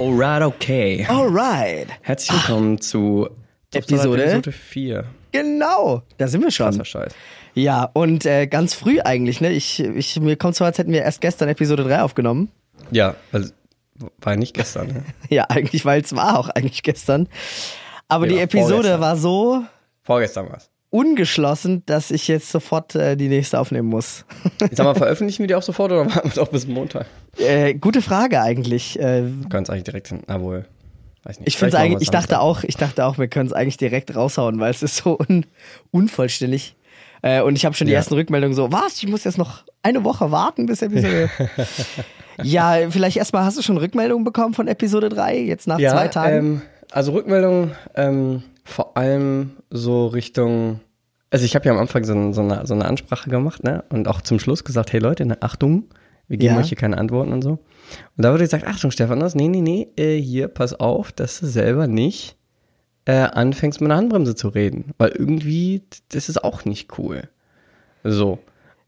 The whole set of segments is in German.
Alright, okay. Alright. Herzlich willkommen zu Episode? Episode 4. Genau, da sind wir schon. Krasser Scheiß. Ja, und äh, ganz früh eigentlich, ne? Ich, ich, mir kommt so, als hätten wir erst gestern Episode 3 aufgenommen. Ja, also war nicht gestern. Ne? Ja, eigentlich, weil es war auch eigentlich gestern. Aber Ja, die Episode vorgestern. war so Vorgestern war's. Ungeschlossen, dass ich jetzt sofort äh, die nächste aufnehmen muss. Ich sag mal, veröffentlichen wir die auch sofort oder warten wir doch bis Montag? äh, gute Frage eigentlich. Äh, Wir können es eigentlich direkt hin. Na wohl. Weiß nicht. ich eigentlich, ich dachte auch, ich dachte auch, wir können es eigentlich direkt raushauen, weil es ist so un, unvollständig. Äh, und ich habe schon die Ja. ersten Rückmeldungen so, was? Ich muss jetzt noch eine Woche warten bis Episode. ja, vielleicht erstmal hast du schon Rückmeldungen bekommen von Episode 3, jetzt nach ja, zwei Tagen. Ähm, also Rückmeldung ähm, vor allem so Richtung. Also ich habe ja am Anfang so, so, eine, so eine Ansprache gemacht, ne? Und auch zum Schluss gesagt, hey Leute, ne, Achtung, wir geben Ja. euch hier keine Antworten und so. Und da wurde gesagt, Achtung, Stephanos, nee, nee, nee, äh, hier, pass auf, dass du selber nicht äh, anfängst mit einer Handbremse zu reden. Weil irgendwie, das ist auch nicht cool. So.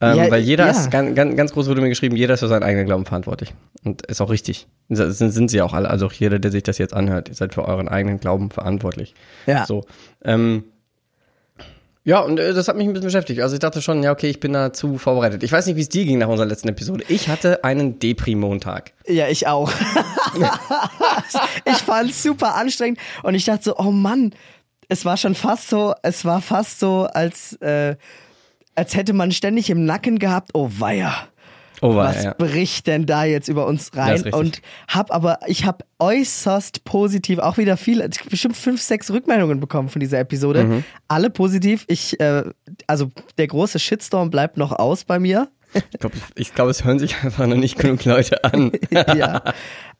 Ähm, Ja, weil jeder ja. ist, ganz, ganz, ganz groß wurde mir geschrieben, jeder ist für seinen eigenen Glauben verantwortlich. Und ist auch richtig. Das Sind, sind sie auch alle. Also auch jeder, der sich das jetzt anhört, ihr seid für euren eigenen Glauben verantwortlich. ja. So. Ähm, ja, und äh, das hat mich ein bisschen beschäftigt. Also ich dachte schon, ja, okay, ich bin da zu vorbereitet. Ich weiß nicht, wie es dir ging nach unserer letzten Episode. Ich hatte einen Depri-Montag. Ja, ich auch. ich fand es super anstrengend und ich dachte so, oh Mann, es war schon fast so, es war fast so, als, äh, als hätte man ständig im Nacken gehabt, oh weia. Oh, war Was ja. bricht denn da jetzt über uns rein? Und hab aber, ich habe äußerst positiv auch wieder viele, bestimmt fünf, sechs Rückmeldungen bekommen von dieser Episode. Mhm. Alle positiv. Ich, äh, also der große Shitstorm bleibt noch aus bei mir. Ich glaube, glaub, es hören sich einfach noch nicht genug Leute an. ja.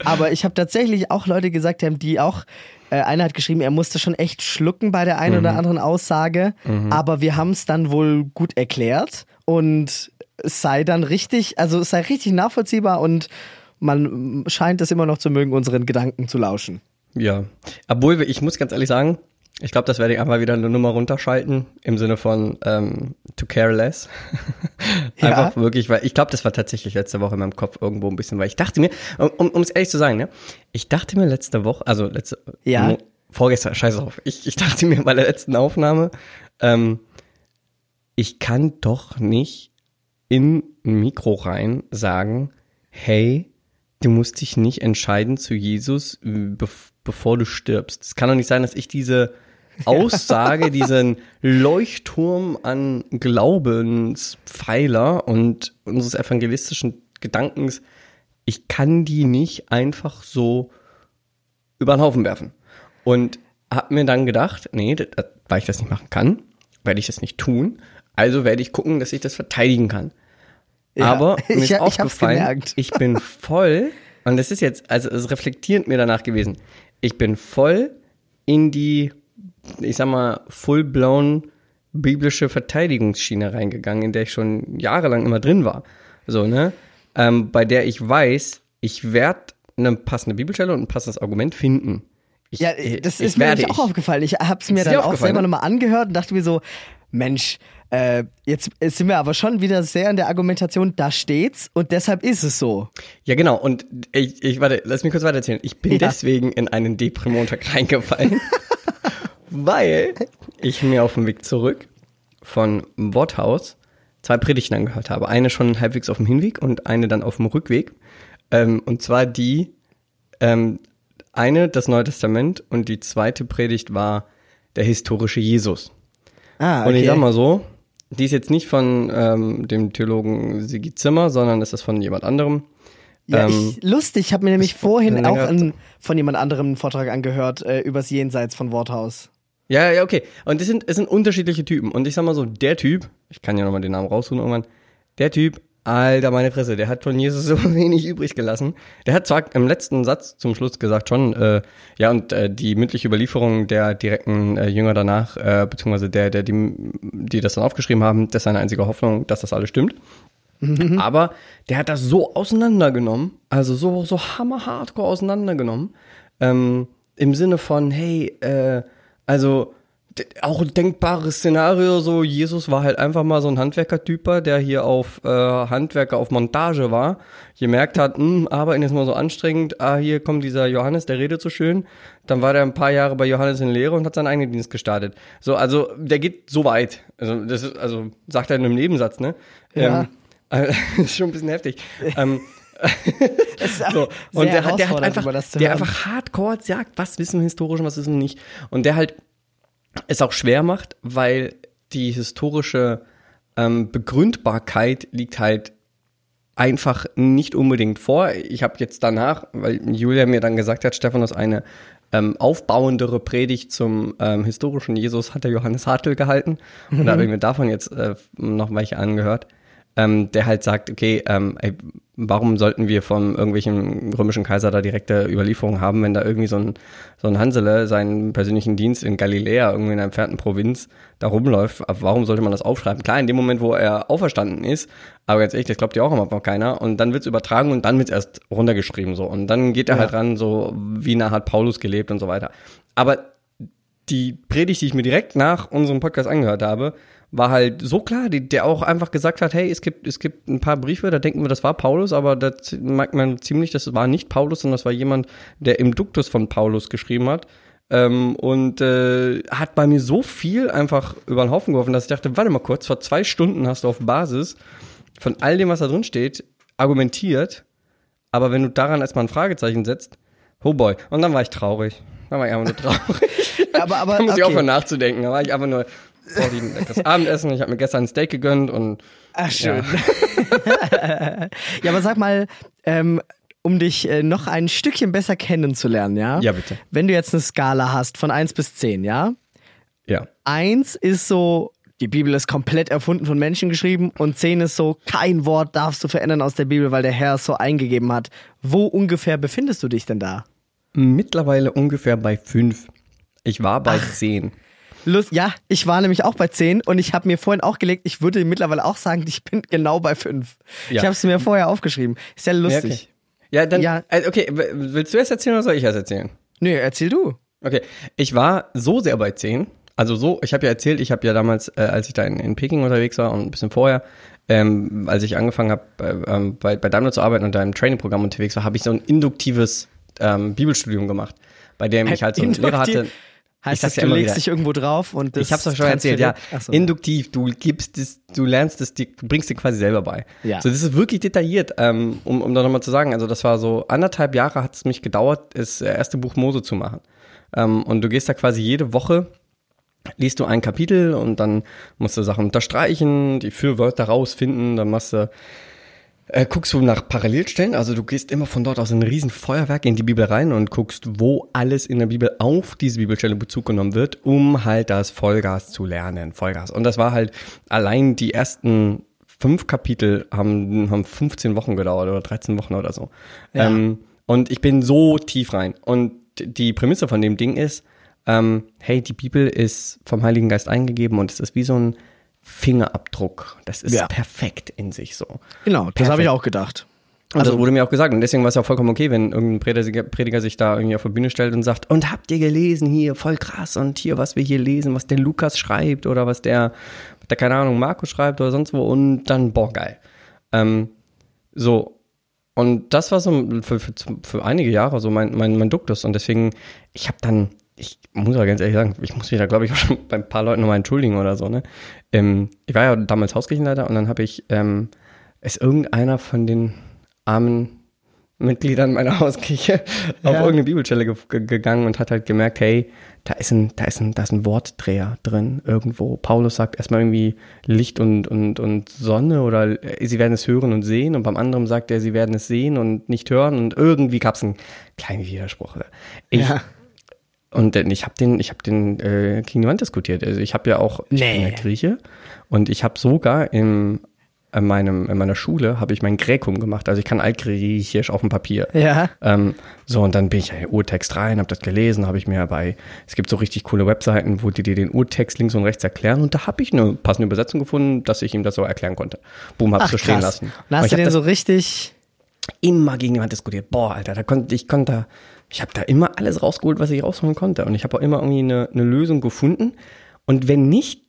Aber ich habe tatsächlich auch Leute gesagt haben, die auch, äh, einer hat geschrieben, er musste schon echt schlucken bei der einen Mhm. oder anderen Aussage, aber wir haben es dann wohl gut erklärt und es sei dann richtig, also es sei richtig nachvollziehbar und man scheint es immer noch zu mögen, unseren Gedanken zu lauschen. Ja. Obwohl, ich muss ganz ehrlich sagen, ich glaube, das werde ich einfach wieder eine Nummer runterschalten im Sinne von ähm, to care less. Ja. einfach wirklich, weil ich glaube, das war tatsächlich letzte Woche in meinem Kopf irgendwo ein bisschen, weil ich dachte mir, um um es ehrlich zu sagen, ne, ich dachte mir letzte Woche, also letzte, Ja. Mo- vorgestern, scheiß auf, ich, ich dachte mir bei der letzten Aufnahme, ähm, ich kann doch nicht in ein Mikro rein sagen, hey, du musst dich nicht entscheiden zu Jesus, äh, bev bevor du stirbst. Es kann doch nicht sein, dass ich diese Aussage, diesen Leuchtturm an Glaubenspfeiler und unseres evangelistischen Gedankens, ich kann die nicht einfach so über den Haufen werfen. Und hab mir dann gedacht, nee, das, weil ich das nicht machen kann, werde ich das nicht tun. Also werde ich gucken, dass ich das verteidigen kann. Ja, Aber mir ich- ist ich aufgefallen, gemerkt. ich bin voll, und das ist jetzt, also es reflektierend mir danach gewesen, ich bin voll in die, ich sag mal, full-blown biblische Verteidigungsschiene reingegangen, in der ich schon jahrelang immer drin war. So, ne? Ähm, bei der ich weiß, ich werde eine passende Bibelstelle und ein passendes Argument finden. Ich, Ja, ich- das ich ist mir werde nämlich auch ich. aufgefallen. Ich habe es mir Ist dann auch selber ne? nochmal angehört und dachte mir so, Mensch, äh, jetzt sind wir aber schon wieder sehr in der Argumentation, da steht's und deshalb ist es so. Ja, genau. Und ich, ich warte, lass mich kurz weitererzählen. Ich bin Ja. deswegen in einen Deprimontag reingefallen, weil ich mir auf dem Weg zurück von Worthaus zwei Predigten angehört habe. Eine schon halbwegs auf dem Hinweg und eine dann auf dem Rückweg. Ähm, und zwar die, ähm, eine das Neue Testament und die zweite Predigt war der historische Jesus. Ah, Und ich sag mal so, die ist jetzt nicht von ähm, dem Theologen Sigi Zimmer, sondern es ist von jemand anderem. Ja, Ähm, ich, lustig, ich habe mir nämlich vorhin auch einen, von jemand anderem einen Vortrag angehört äh, übers Jenseits von Worthaus. Ja, ja, okay. Und es sind, es sind unterschiedliche Typen. Und ich sag mal so, der Typ, ich kann ja nochmal den Namen raussuchen irgendwann, der Typ, alter meine Fresse, der hat von Jesus so wenig übrig gelassen. Der hat zwar im letzten Satz zum Schluss gesagt schon, äh, ja, und äh, die mündliche Überlieferung der direkten äh, Jünger danach, äh, beziehungsweise der, der, die, die das dann aufgeschrieben haben, das ist seine einzige Hoffnung, dass das alles stimmt. Aber der hat das so auseinandergenommen, also so, so hammer-hardcore auseinandergenommen, ähm, im Sinne von, hey, äh, also Auch ein denkbares Szenario, so Jesus war halt einfach mal so ein Handwerkertyper, der hier auf äh, Handwerker auf Montage war, gemerkt hat, hm, arbeiten ist mal so anstrengend, ah, hier kommt dieser Johannes, der redet so schön. Dann war der ein paar Jahre bei Johannes in Lehre und hat seinen eigenen Dienst gestartet. So, also der geht so weit. Also, das ist, also sagt er in einem Nebensatz, ne? Ja. Ähm, äh, ist schon ein bisschen heftig. ähm, so. Und der hat, der hat einfach, der hören. einfach hardcore sagt, was wissen wir historisch und was wissen wir nicht. Und der halt es auch schwer macht, weil die historische ähm, Begründbarkeit liegt halt einfach nicht unbedingt vor. Ich habe jetzt danach, weil Julia mir dann gesagt hat, Stephanus, eine ähm, aufbauendere Predigt zum ähm, historischen Jesus hat der Johannes Hartl gehalten. Und da habe ich mir davon jetzt äh, noch welche angehört. Ähm, der halt sagt, okay, ähm, ey, warum sollten wir von irgendwelchen römischen Kaiser da direkte Überlieferungen haben, wenn da irgendwie so ein, so ein Hansele seinen persönlichen Dienst in Galiläa, irgendwie in einer entfernten Provinz, da rumläuft. Warum sollte man das aufschreiben? Klar, in dem Moment, wo er auferstanden ist, aber ganz ehrlich, das glaubt ja auch immer noch keiner. Und dann wird's übertragen und dann wird's erst runtergeschrieben so. Und dann geht er Ja. halt ran, so wie nah hat Paulus gelebt und so weiter. Aber die Predigt, die ich mir direkt nach unserem Podcast angehört habe, war halt so klar, die, der auch einfach gesagt hat, hey, es gibt, es gibt ein paar Briefe, da denken wir, das war Paulus, aber da merkt man ziemlich, das war nicht Paulus, sondern das war jemand, der im Duktus von Paulus geschrieben hat. Ähm, und äh, hat bei mir so viel einfach über den Haufen geworfen, dass ich dachte, warte mal kurz, vor zwei Stunden hast du auf Basis von all dem, was da drin steht, argumentiert, aber wenn du daran erstmal ein Fragezeichen setzt, oh boy, und dann war ich traurig. Dann war ich einfach nur traurig. Aber, aber, Da muss ich okay. aufhören nachzudenken. Da war ich einfach nur vor dem leckeres Abendessen. Ich habe mir gestern ein Steak gegönnt und Ach, schön. Ja, aber sag mal, ähm, um dich äh, noch ein Stückchen besser kennenzulernen, ja? Ja, bitte. Wenn du jetzt eine Skala hast von 1 bis 10, ja? ja. 1 ist so, die Bibel ist komplett erfunden von Menschen geschrieben und 10 ist so, kein Wort darfst du verändern aus der Bibel, weil der Herr es so eingegeben hat. Wo ungefähr befindest du dich denn da? Mittlerweile ungefähr bei fünf. Ich war bei zehn. Lust, ja, ich war nämlich auch bei 10 und ich habe mir vorhin auch gelegt, ich würde mittlerweile auch sagen, ich bin genau bei 5. Ja. Ich habe es mir vorher aufgeschrieben. Ist ja lustig. Ja, okay. Ja, dann, Ja. äh, okay, willst du es erzählen oder soll ich es erzählen? Nö, erzähl du. Okay, ich war so sehr bei 10. Also so, ich habe ja erzählt, ich habe ja damals, äh, als ich da in, in Peking unterwegs war und ein bisschen vorher, ähm, als ich angefangen habe, äh, ähm, bei, bei Daimler zu arbeiten und da im Trainingprogramm unterwegs war, habe ich so ein induktives ähm, Bibelstudium gemacht, bei dem ich halt so einen Lehrer hatte. Heißt das, ja du legst wieder. dich irgendwo drauf und das Ich hab's doch schon erzählt, ja. so. Induktiv, du gibst es, du lernst es, du bringst dir quasi selber bei. Ja. So, das ist wirklich detailliert, ähm, um, um da nochmal zu sagen. Also das war so anderthalb Jahre hat es mich gedauert, das erste Buch Mose zu machen. Ähm, und du gehst da quasi jede Woche, liest du ein Kapitel und dann musst du Sachen unterstreichen, die Fürwörter rausfinden, dann machst du äh, guckst du nach Parallelstellen, also du gehst immer von dort aus in ein riesen Feuerwerk in die Bibel rein und guckst, wo alles in der Bibel auf diese Bibelstelle Bezug genommen wird, um halt das Vollgas zu lernen. Vollgas. Und das war halt allein die ersten fünf Kapitel haben, haben 15 Wochen gedauert oder 13 Wochen oder so. Ja. Ähm, und ich bin so tief rein. Und die Prämisse von dem Ding ist, ähm, hey, die Bibel ist vom Heiligen Geist eingegeben und es ist wie so ein Fingerabdruck. Das ist Ja. perfekt in sich so. Genau, das Perfekt. habe ich auch gedacht. Also das wurde mir auch gesagt und deswegen war es ja auch vollkommen okay, wenn irgendein Prediger, Prediger sich da irgendwie auf die Bühne stellt und sagt, und habt ihr gelesen hier, voll krass und hier, was wir hier lesen, was der Lukas schreibt oder was der, der keine Ahnung, Markus schreibt oder sonst wo und dann, boah, geil. Ähm, so, und das war so für, für, für einige Jahre so mein, mein, mein Duktus und deswegen, ich habe dann, ich muss ja ganz ehrlich sagen, ich muss mich da glaube ich auch schon bei ein paar Leuten nochmal entschuldigen oder so, ne. Ähm, ich war ja damals Hauskirchenleiter und dann habe ich, ähm, ist irgendeiner von den armen Mitgliedern meiner Hauskirche auf Ja. irgendeine Bibelstelle ge ge gegangen und hat halt gemerkt, hey, da ist ein, da ist ein, da ist ein Wortdreher drin irgendwo. Paulus sagt erstmal irgendwie Licht und, und, und Sonne oder äh, sie werden es hören und sehen und beim anderen sagt er, sie werden es sehen und nicht hören und irgendwie gab es einen kleinen Widerspruch. Ich, Ja. Und denn ich habe den, ich habe den äh, gegen die Wand diskutiert. Also ich habe ja auch, ich Nee. bin ja Grieche und ich habe sogar im in, meinem, in meiner Schule habe ich mein Gräkum gemacht. Also ich kann Altgriechisch auf dem Papier. Ja. Ähm, so, und dann bin ich in den Urtext rein, habe das gelesen, habe ich mir bei, es gibt so richtig coole Webseiten, wo die dir den Urtext links und rechts erklären und da habe ich eine passende Übersetzung gefunden, dass ich ihm das so erklären konnte. Boom, hab's Ach, so stehen krass. lassen. Und hast ich du hab den so richtig. immer gegen die Wand diskutiert. Boah, Alter, da konnte ich konnte, ich habe da immer alles rausgeholt, was ich rausholen konnte. Und ich habe auch immer irgendwie eine, eine Lösung gefunden. Und wenn nicht,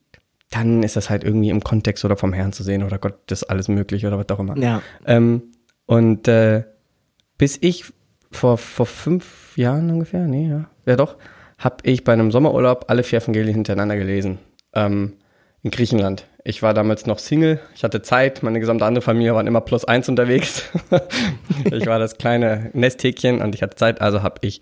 dann ist das halt irgendwie im Kontext oder vom Herrn zu sehen oder Gott, das ist alles möglich oder was auch immer. Ja. Ähm, und äh, bis ich vor, vor fünf Jahren ungefähr, nee, ja, ja doch, habe ich bei einem Sommerurlaub alle vier Evangelien hintereinander gelesen. Ähm, in Griechenland. Ich war damals noch Single, ich hatte Zeit, meine gesamte andere Familie waren immer plus eins unterwegs. ich war das kleine Nesthäkchen und ich hatte Zeit, also habe ich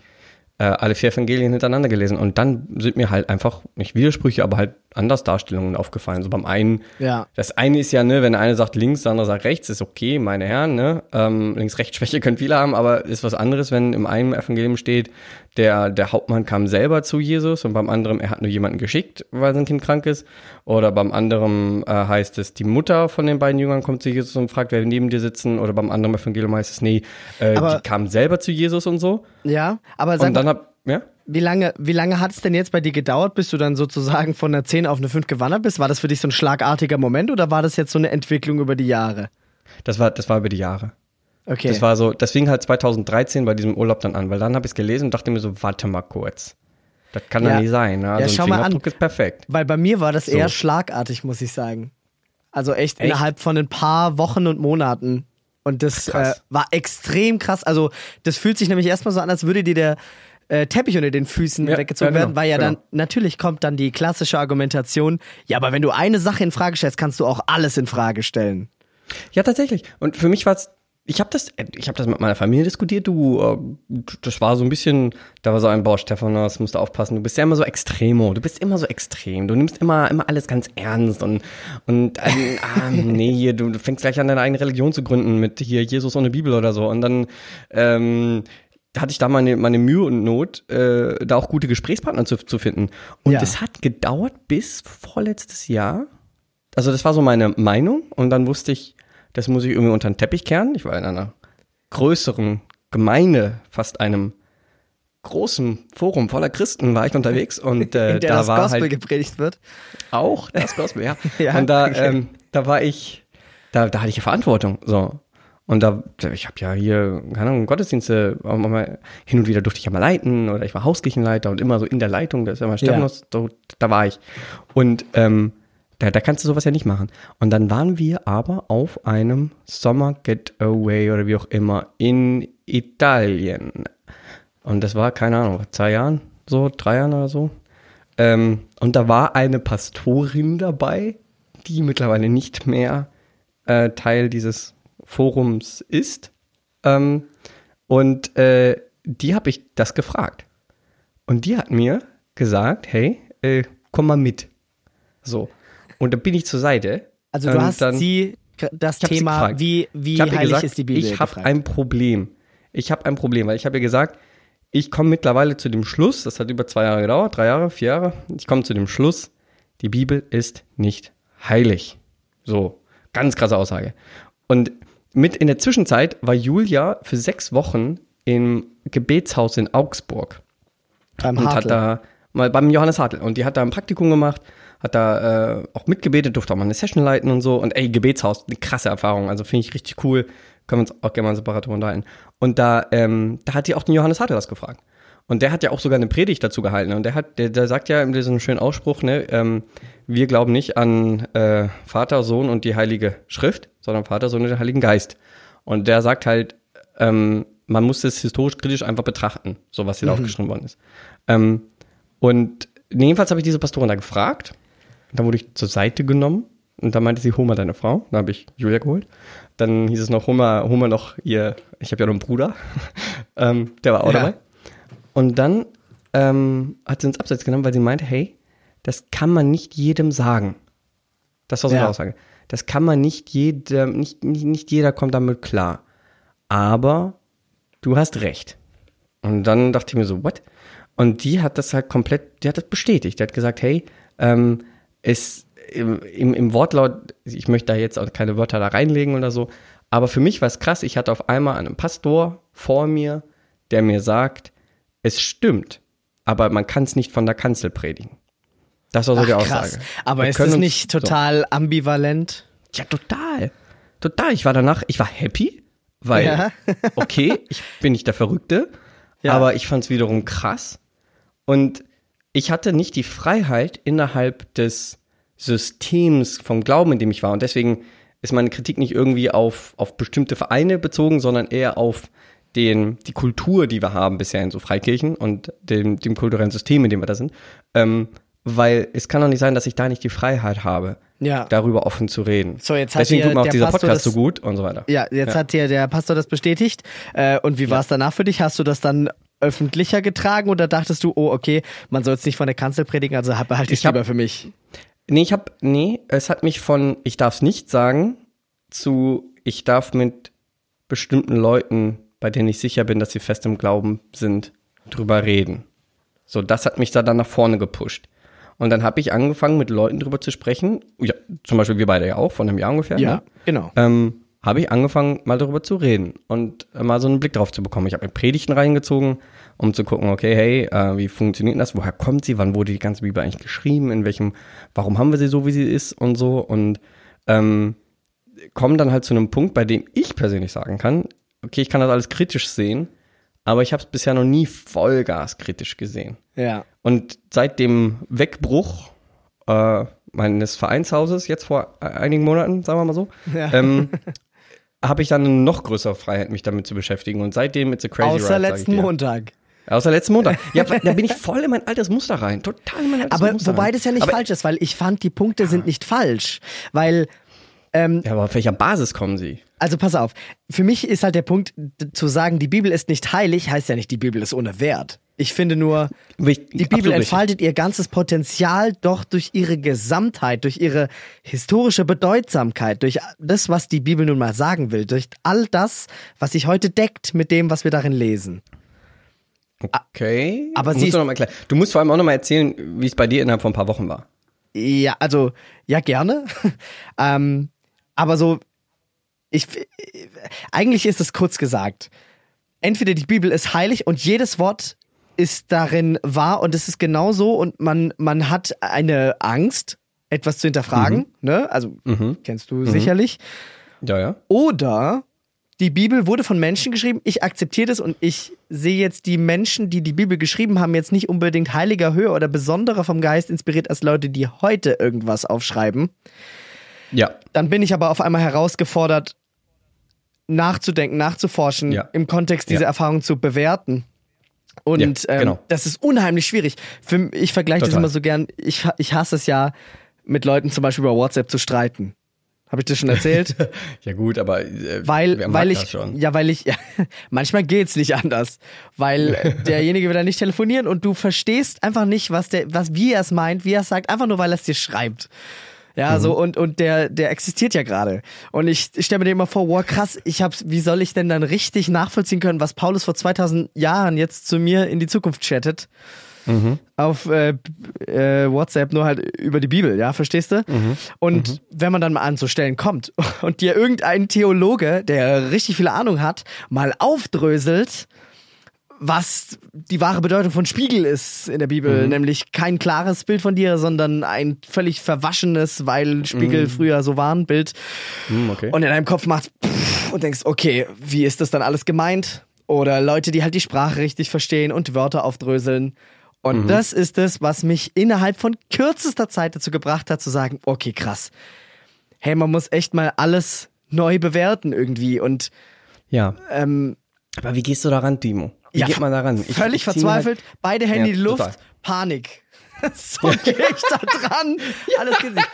äh, alle vier Evangelien hintereinander gelesen. Und dann sind mir halt einfach, nicht Widersprüche, aber halt anders Darstellungen aufgefallen. So beim einen, Ja. das eine ist ja, ne, wenn der eine sagt links, der andere sagt rechts, ist okay, meine Herren, ne? Ähm, Links-Rechts-Schwäche können viele haben, aber ist was anderes, wenn im einen Evangelium steht, der, der Hauptmann kam selber zu Jesus und beim anderen, er hat nur jemanden geschickt, weil sein Kind krank ist. Oder beim anderen äh, heißt es, die Mutter von den beiden Jüngern kommt zu Jesus und fragt, wer neben dir sitzen. Oder beim anderen Evangelium heißt es, nee, äh, Aber- die kam selber zu Jesus und so. Ja, aber sag Und dann hab, ja? wie lange, wie lange hat es denn jetzt bei dir gedauert, bis du dann sozusagen von einer 10 auf eine 5 gewandert bist? War das für dich so ein schlagartiger Moment oder war das jetzt so eine Entwicklung über die Jahre? Das war, das war über die Jahre. Okay. Das war so, das fing halt 2013 bei diesem Urlaub dann an, weil dann habe ich es gelesen und dachte mir so, warte mal kurz. Das kann Ja. doch nicht sein. Ne? Also schau ein mal an. Ist perfekt. Weil bei mir war das So. eher schlagartig, muss ich sagen. Also echt, Echt? innerhalb von ein paar Wochen und Monaten. Und das äh, war extrem krass. Also das fühlt sich nämlich erstmal so an, als würde dir der äh, Teppich unter den Füßen Ja, weggezogen ja, genau, werden, weil ja genau. dann, natürlich kommt dann die klassische Argumentation, ja, aber wenn du eine Sache in Frage stellst, kannst du auch alles in Frage stellen. Ja, tatsächlich. Und für mich war es, ich habe das, ich habe das mit meiner Familie diskutiert. Du, äh, das war so ein bisschen, da war so ein Bauer, Stephanos, musst du aufpassen. Du bist ja immer so extremo. Du bist immer so extrem. Du nimmst immer, immer alles ganz ernst und und ähm, ah, nee, hier, du, du fängst gleich an deine eigene Religion zu gründen mit hier Jesus ohne Bibel oder so. Und dann ähm, hatte ich da meine, meine Mühe und Not, äh, da auch gute Gesprächspartner zu, zu finden. Und Ja. es hat gedauert bis vorletztes Jahr. Also das war so meine Meinung und dann wusste ich, das muss ich irgendwie unter den Teppich kehren. Ich war in einer größeren Gemeinde, fast einem großen Forum voller Christen war ich unterwegs und äh, in der da das war Gospel halt gepredigt wird. auch das Gospel, ja. Ja, und da, okay. ähm, da war ich, da, da hatte ich ja Verantwortung, so. Und da, ich habe ja hier, keine Ahnung, Gottesdienste, mal, hin und wieder durfte ich ja mal leiten oder ich war Hauskirchenleiter und immer so in der Leitung, da ist ja immer Stephanus, so, da war ich. Und ähm, da, da kannst du sowas ja nicht machen. Und dann waren wir aber auf einem Summer Getaway oder wie auch immer in Italien. Und das war, keine Ahnung, zwei Jahren, so, drei Jahren oder so. Ähm, und da war eine Pastorin dabei, die mittlerweile nicht mehr äh, Teil dieses Forums ist. Ähm, und äh, die habe ich das gefragt. Und die hat mir gesagt, hey, äh, komm mal mit. So. Und da bin ich zur Seite. Also du Und hast dann- sie das sie Thema, gefragt. wie, wie heilig gesagt, ist die Bibel ich habe ein Problem. Ich habe ein Problem, weil ich habe ihr gesagt, ich komme mittlerweile zu dem Schluss, das hat über zwei Jahre gedauert, drei Jahre, vier Jahre, ich komme zu dem Schluss, die Bibel ist nicht heilig. So, ganz krasse Aussage. Und mit in der Zwischenzeit war Julia für sechs Wochen im Gebetshaus in Augsburg beim und hat Hartl. da mal beim Johannes Hartl und die hat da ein Praktikum gemacht, hat da äh, auch mitgebetet, durfte auch mal eine Session leiten und so und ey, Gebetshaus, eine krasse Erfahrung, also finde ich richtig cool, können wir uns auch gerne mal separat unterhalten. Und da, ähm, da hat die auch den Johannes Hartl das gefragt. Und der hat ja auch sogar eine Predigt dazu gehalten. Und der hat, der, der sagt ja in diesem schönen Ausspruch, ne, ähm, wir glauben nicht an äh, Vater, Sohn und die Heilige Schrift, sondern Vater, Sohn und den Heiligen Geist. Und der sagt halt, ähm, man muss das historisch kritisch einfach betrachten, so was hier da aufgeschrieben worden ist. Ähm, und jedenfalls habe ich diese Pastorin da gefragt. Dann wurde ich zur Seite genommen. Und dann meinte sie, hol mal deine Frau. Dann habe ich Julia geholt. Dann hieß es noch, hol mal, hol mal noch ihr, ich habe ja noch einen Bruder. ähm, der war auch Ja. dabei. Und dann ähm, hat sie uns abseits genommen, weil sie meinte, hey, das kann man nicht jedem sagen. Das war so Ja. eine Aussage. Das kann man nicht jedem, nicht, nicht, nicht jeder kommt damit klar. Aber du hast recht. Und dann dachte ich mir so, what? Und die hat das halt komplett, die hat das bestätigt. Die hat gesagt, hey, ähm, es im, im, im Wortlaut, ich möchte da jetzt auch keine Wörter da reinlegen oder so, aber für mich war es krass, ich hatte auf einmal einen Pastor vor mir, der mir sagt, es stimmt, aber man kann es nicht von der Kanzel predigen. Das war so Ach, die krass. Aussage. Aber Wir ist das nicht total ambivalent? So. Ja, total. Total. Ich war danach, ich war happy, weil, Ja. okay, ich bin nicht der Verrückte, Ja. aber ich fand es wiederum krass. Und ich hatte nicht die Freiheit innerhalb des Systems vom Glauben, in dem ich war. Und deswegen ist meine Kritik nicht irgendwie auf, auf bestimmte Vereine bezogen, sondern eher auf den, die Kultur, die wir haben bisher in so Freikirchen und dem, dem kulturellen System, in dem wir da sind. Ähm, weil es kann doch nicht sein, dass ich da nicht die Freiheit habe, Ja. darüber offen zu reden. So, jetzt hat Deswegen tut mir auch dieser Pastor Podcast das- so gut und so weiter. Ja, jetzt Ja. hat dir der Pastor das bestätigt. Äh, und wie war es danach für dich? Hast du das dann öffentlicher getragen oder dachtest du, oh, okay, man soll es nicht von der Kanzel predigen, also behalte ich hab- lieber für mich? Nee, ich hab, nee, es hat mich von ich darf es nicht sagen zu ich darf mit bestimmten Leuten, bei denen ich sicher bin, dass sie fest im Glauben sind, drüber reden. So, das hat mich da dann nach vorne gepusht. Und dann habe ich angefangen, mit Leuten drüber zu sprechen. Ja, zum Beispiel wir beide ja auch, von einem Jahr ungefähr. ne? genau. ähm, habe ich angefangen, mal darüber zu reden und äh, mal so einen Blick drauf zu bekommen. Ich habe mir Predigten reingezogen, um zu gucken, okay, hey, äh, wie funktioniert das? Woher kommt sie? Wann wurde die ganze Bibel eigentlich geschrieben? In welchem, warum haben wir sie so, wie sie ist und so? Und ähm, kommen dann halt zu einem Punkt, bei dem ich persönlich sagen kann, okay, ich kann das alles kritisch sehen, aber ich habe es bisher noch nie Vollgas kritisch gesehen. Ja. Und seit dem Wegbruch äh, meines Vereinshauses, jetzt vor e- einigen Monaten, sagen wir mal so, Ja. ähm, habe ich dann eine noch größere Freiheit, mich damit zu beschäftigen. Und seitdem it's a crazy Außer ride, letzten. Montag. Außer letzten Montag. Ja, da bin ich voll in mein altes Muster rein. Total in mein altes Aber Muster wobei rein. das ja nicht aber, falsch ist, weil ich fand, die Punkte sind nicht falsch. Weil ähm, Ja, aber auf welcher Basis kommen sie? Also pass auf, für mich ist halt der Punkt zu sagen, die Bibel ist nicht heilig, heißt ja nicht, die Bibel ist ohne Wert. Ich finde nur, Wicht- die Bibel richtig. entfaltet ihr ganzes Potenzial doch durch ihre Gesamtheit, durch ihre historische Bedeutsamkeit, durch das, was die Bibel nun mal sagen will, durch all das, was sich heute deckt mit dem, was wir darin lesen. Okay. Aber musst sie du, ist- du musst vor allem auch noch mal erzählen, wie es bei dir innerhalb von ein paar Wochen war. Ja, also, ja, gerne. ähm, aber so, ich, eigentlich ist es kurz gesagt. Entweder die Bibel ist heilig und jedes Wort ist darin wahr und es ist genau so und man, man hat eine Angst, etwas zu hinterfragen, ne? Also, kennst du sicherlich. Ja, ja. Oder die Bibel wurde von Menschen geschrieben, ich akzeptiere das und ich sehe jetzt die Menschen, die die Bibel geschrieben haben, jetzt nicht unbedingt heiliger, höher oder besonderer vom Geist inspiriert als Leute, die heute irgendwas aufschreiben. Ja. Dann bin ich aber auf einmal herausgefordert, nachzudenken, nachzuforschen, Ja. im Kontext dieser Ja. Erfahrung zu bewerten. Und Ja, ähm, genau. das ist unheimlich schwierig. Für, ich vergleiche das immer so gern, ich, ich hasse es ja, mit Leuten zum Beispiel über WhatsApp zu streiten. Habe ich das schon erzählt? Ja gut, aber äh, weil, weil ich, ja, weil ich, ja, manchmal geht's nicht anders, weil derjenige will dann nicht telefonieren und du verstehst einfach nicht, was der, was, wie er es meint, wie er es sagt, einfach nur, weil er es dir schreibt. Ja, Mhm. so, und, und der, der existiert ja gerade. Und ich, ich stelle mir den immer vor, wow, krass, ich hab's, wie soll ich denn dann richtig nachvollziehen können, was Paulus vor 2000 Jahren jetzt zu mir in die Zukunft chattet? Mhm. Auf äh, äh, WhatsApp nur halt über die Bibel, ja, verstehst du? Mhm. Und wenn man dann mal an so Stellen kommt und dir irgendein Theologe, der richtig viel Ahnung hat, mal aufdröselt, was die wahre Bedeutung von Spiegel ist in der Bibel, nämlich kein klares Bild von dir, sondern ein völlig verwaschenes, weil Spiegel früher so waren, Bild. Hm, okay. Und in deinem Kopf macht und denkst, okay, wie ist das dann alles gemeint? Oder Leute, die halt die Sprache richtig verstehen und Wörter aufdröseln. Und das ist es, was mich innerhalb von kürzester Zeit dazu gebracht hat, zu sagen, okay, krass. Hey, man muss echt mal alles neu bewerten irgendwie. Und ja. ähm, Aber wie gehst du daran, Timo? Wie ja, geht man daran? Ich- völlig ich mir halt- verzweifelt, beide Hände Ja, in die Luft, total. Panik. so gehe ich da dran. Alles geht nicht.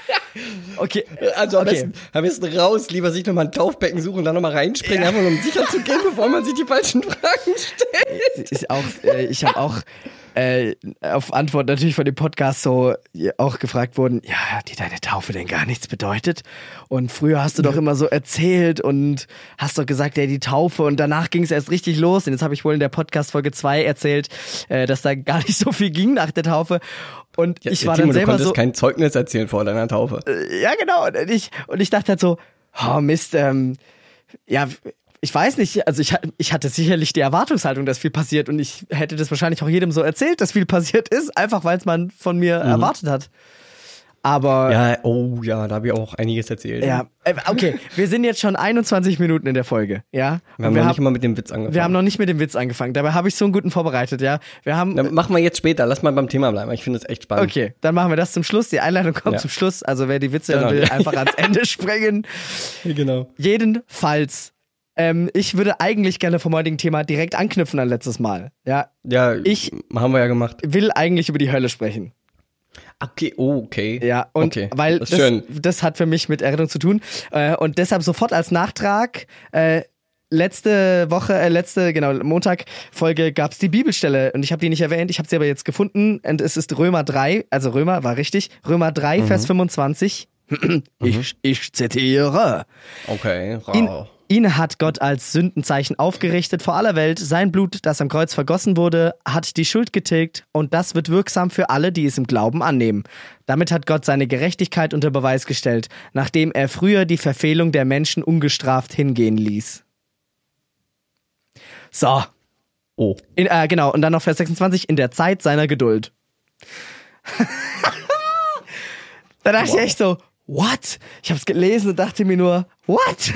Okay, Also am, okay. besten, am besten raus, lieber sich nochmal ein Taufbecken suchen und dann nochmal reinspringen, einfach nur um sicher zu gehen, bevor man sich die falschen Fragen stellt. ist auch, äh, ich habe auch äh, auf Antwort natürlich von dem Podcast so ja, auch gefragt worden, ja, hat dir deine Taufe denn gar nichts bedeutet? Und früher hast du doch immer so erzählt und hast doch gesagt, ja, die Taufe und danach ging es erst richtig los. Und jetzt habe ich wohl in der Podcast Folge 2 erzählt, äh, dass da gar nicht so viel ging nach der Taufe. Und ich war Timo, dann du selber konntest so, kein Zeugnis erzählen vor deiner Taufe. ja, genau. Und ich, und ich dachte halt so, oh Mist, ähm, ja, ich weiß nicht, also ich, ich hatte sicherlich die Erwartungshaltung, dass viel passiert und ich hätte das wahrscheinlich auch jedem so erzählt, dass viel passiert ist, einfach weil es man von mir erwartet hat. Aber Ja, oh ja, da habe ich auch einiges erzählt. ja, äh, okay, wir sind jetzt schon 21 Minuten in der Folge, ja? Wir haben Und noch haben- nicht mal mit dem Witz angefangen. wir haben noch nicht mit dem Witz angefangen. Dabei habe ich so einen guten vorbereitet, ja? Wir haben Dann machen wir jetzt später. Lass mal beim Thema bleiben. Ich finde es echt spannend. Okay, dann machen wir das zum Schluss. Die Einleitung kommt Ja. zum Schluss. Also wer die Witze Genau. will, einfach ans Ende springen. Genau. Jedenfalls, ähm, ich würde eigentlich gerne vom heutigen Thema direkt anknüpfen an letztes Mal. Ja, Ja, Ich- haben wir ja gemacht. will eigentlich über die Hölle sprechen. Okay, oh, okay. Ja, und okay. weil das das, das hat für mich mit Errettung zu tun. Äh, und deshalb sofort als Nachtrag, äh, letzte Woche, äh, letzte, genau, Montag-Folge gab es die Bibelstelle und ich habe die nicht erwähnt, ich habe sie aber jetzt gefunden und es ist Römer 3, also Römer war richtig, Römer 3, Mhm. Vers 25. ich, ich zitiere. Okay, rau. Ihn hat Gott als Sündenzeichen aufgerichtet vor aller Welt. Sein Blut, das am Kreuz vergossen wurde, hat die Schuld getilgt und das wird wirksam für alle, die es im Glauben annehmen. Damit hat Gott seine Gerechtigkeit unter Beweis gestellt, nachdem er früher die Verfehlung der Menschen ungestraft hingehen ließ. So, Oh. in, äh, genau, und dann noch Vers 26, in der Zeit seiner Geduld. da dachte ich echt so, what? Ich hab's gelesen und dachte mir nur, what?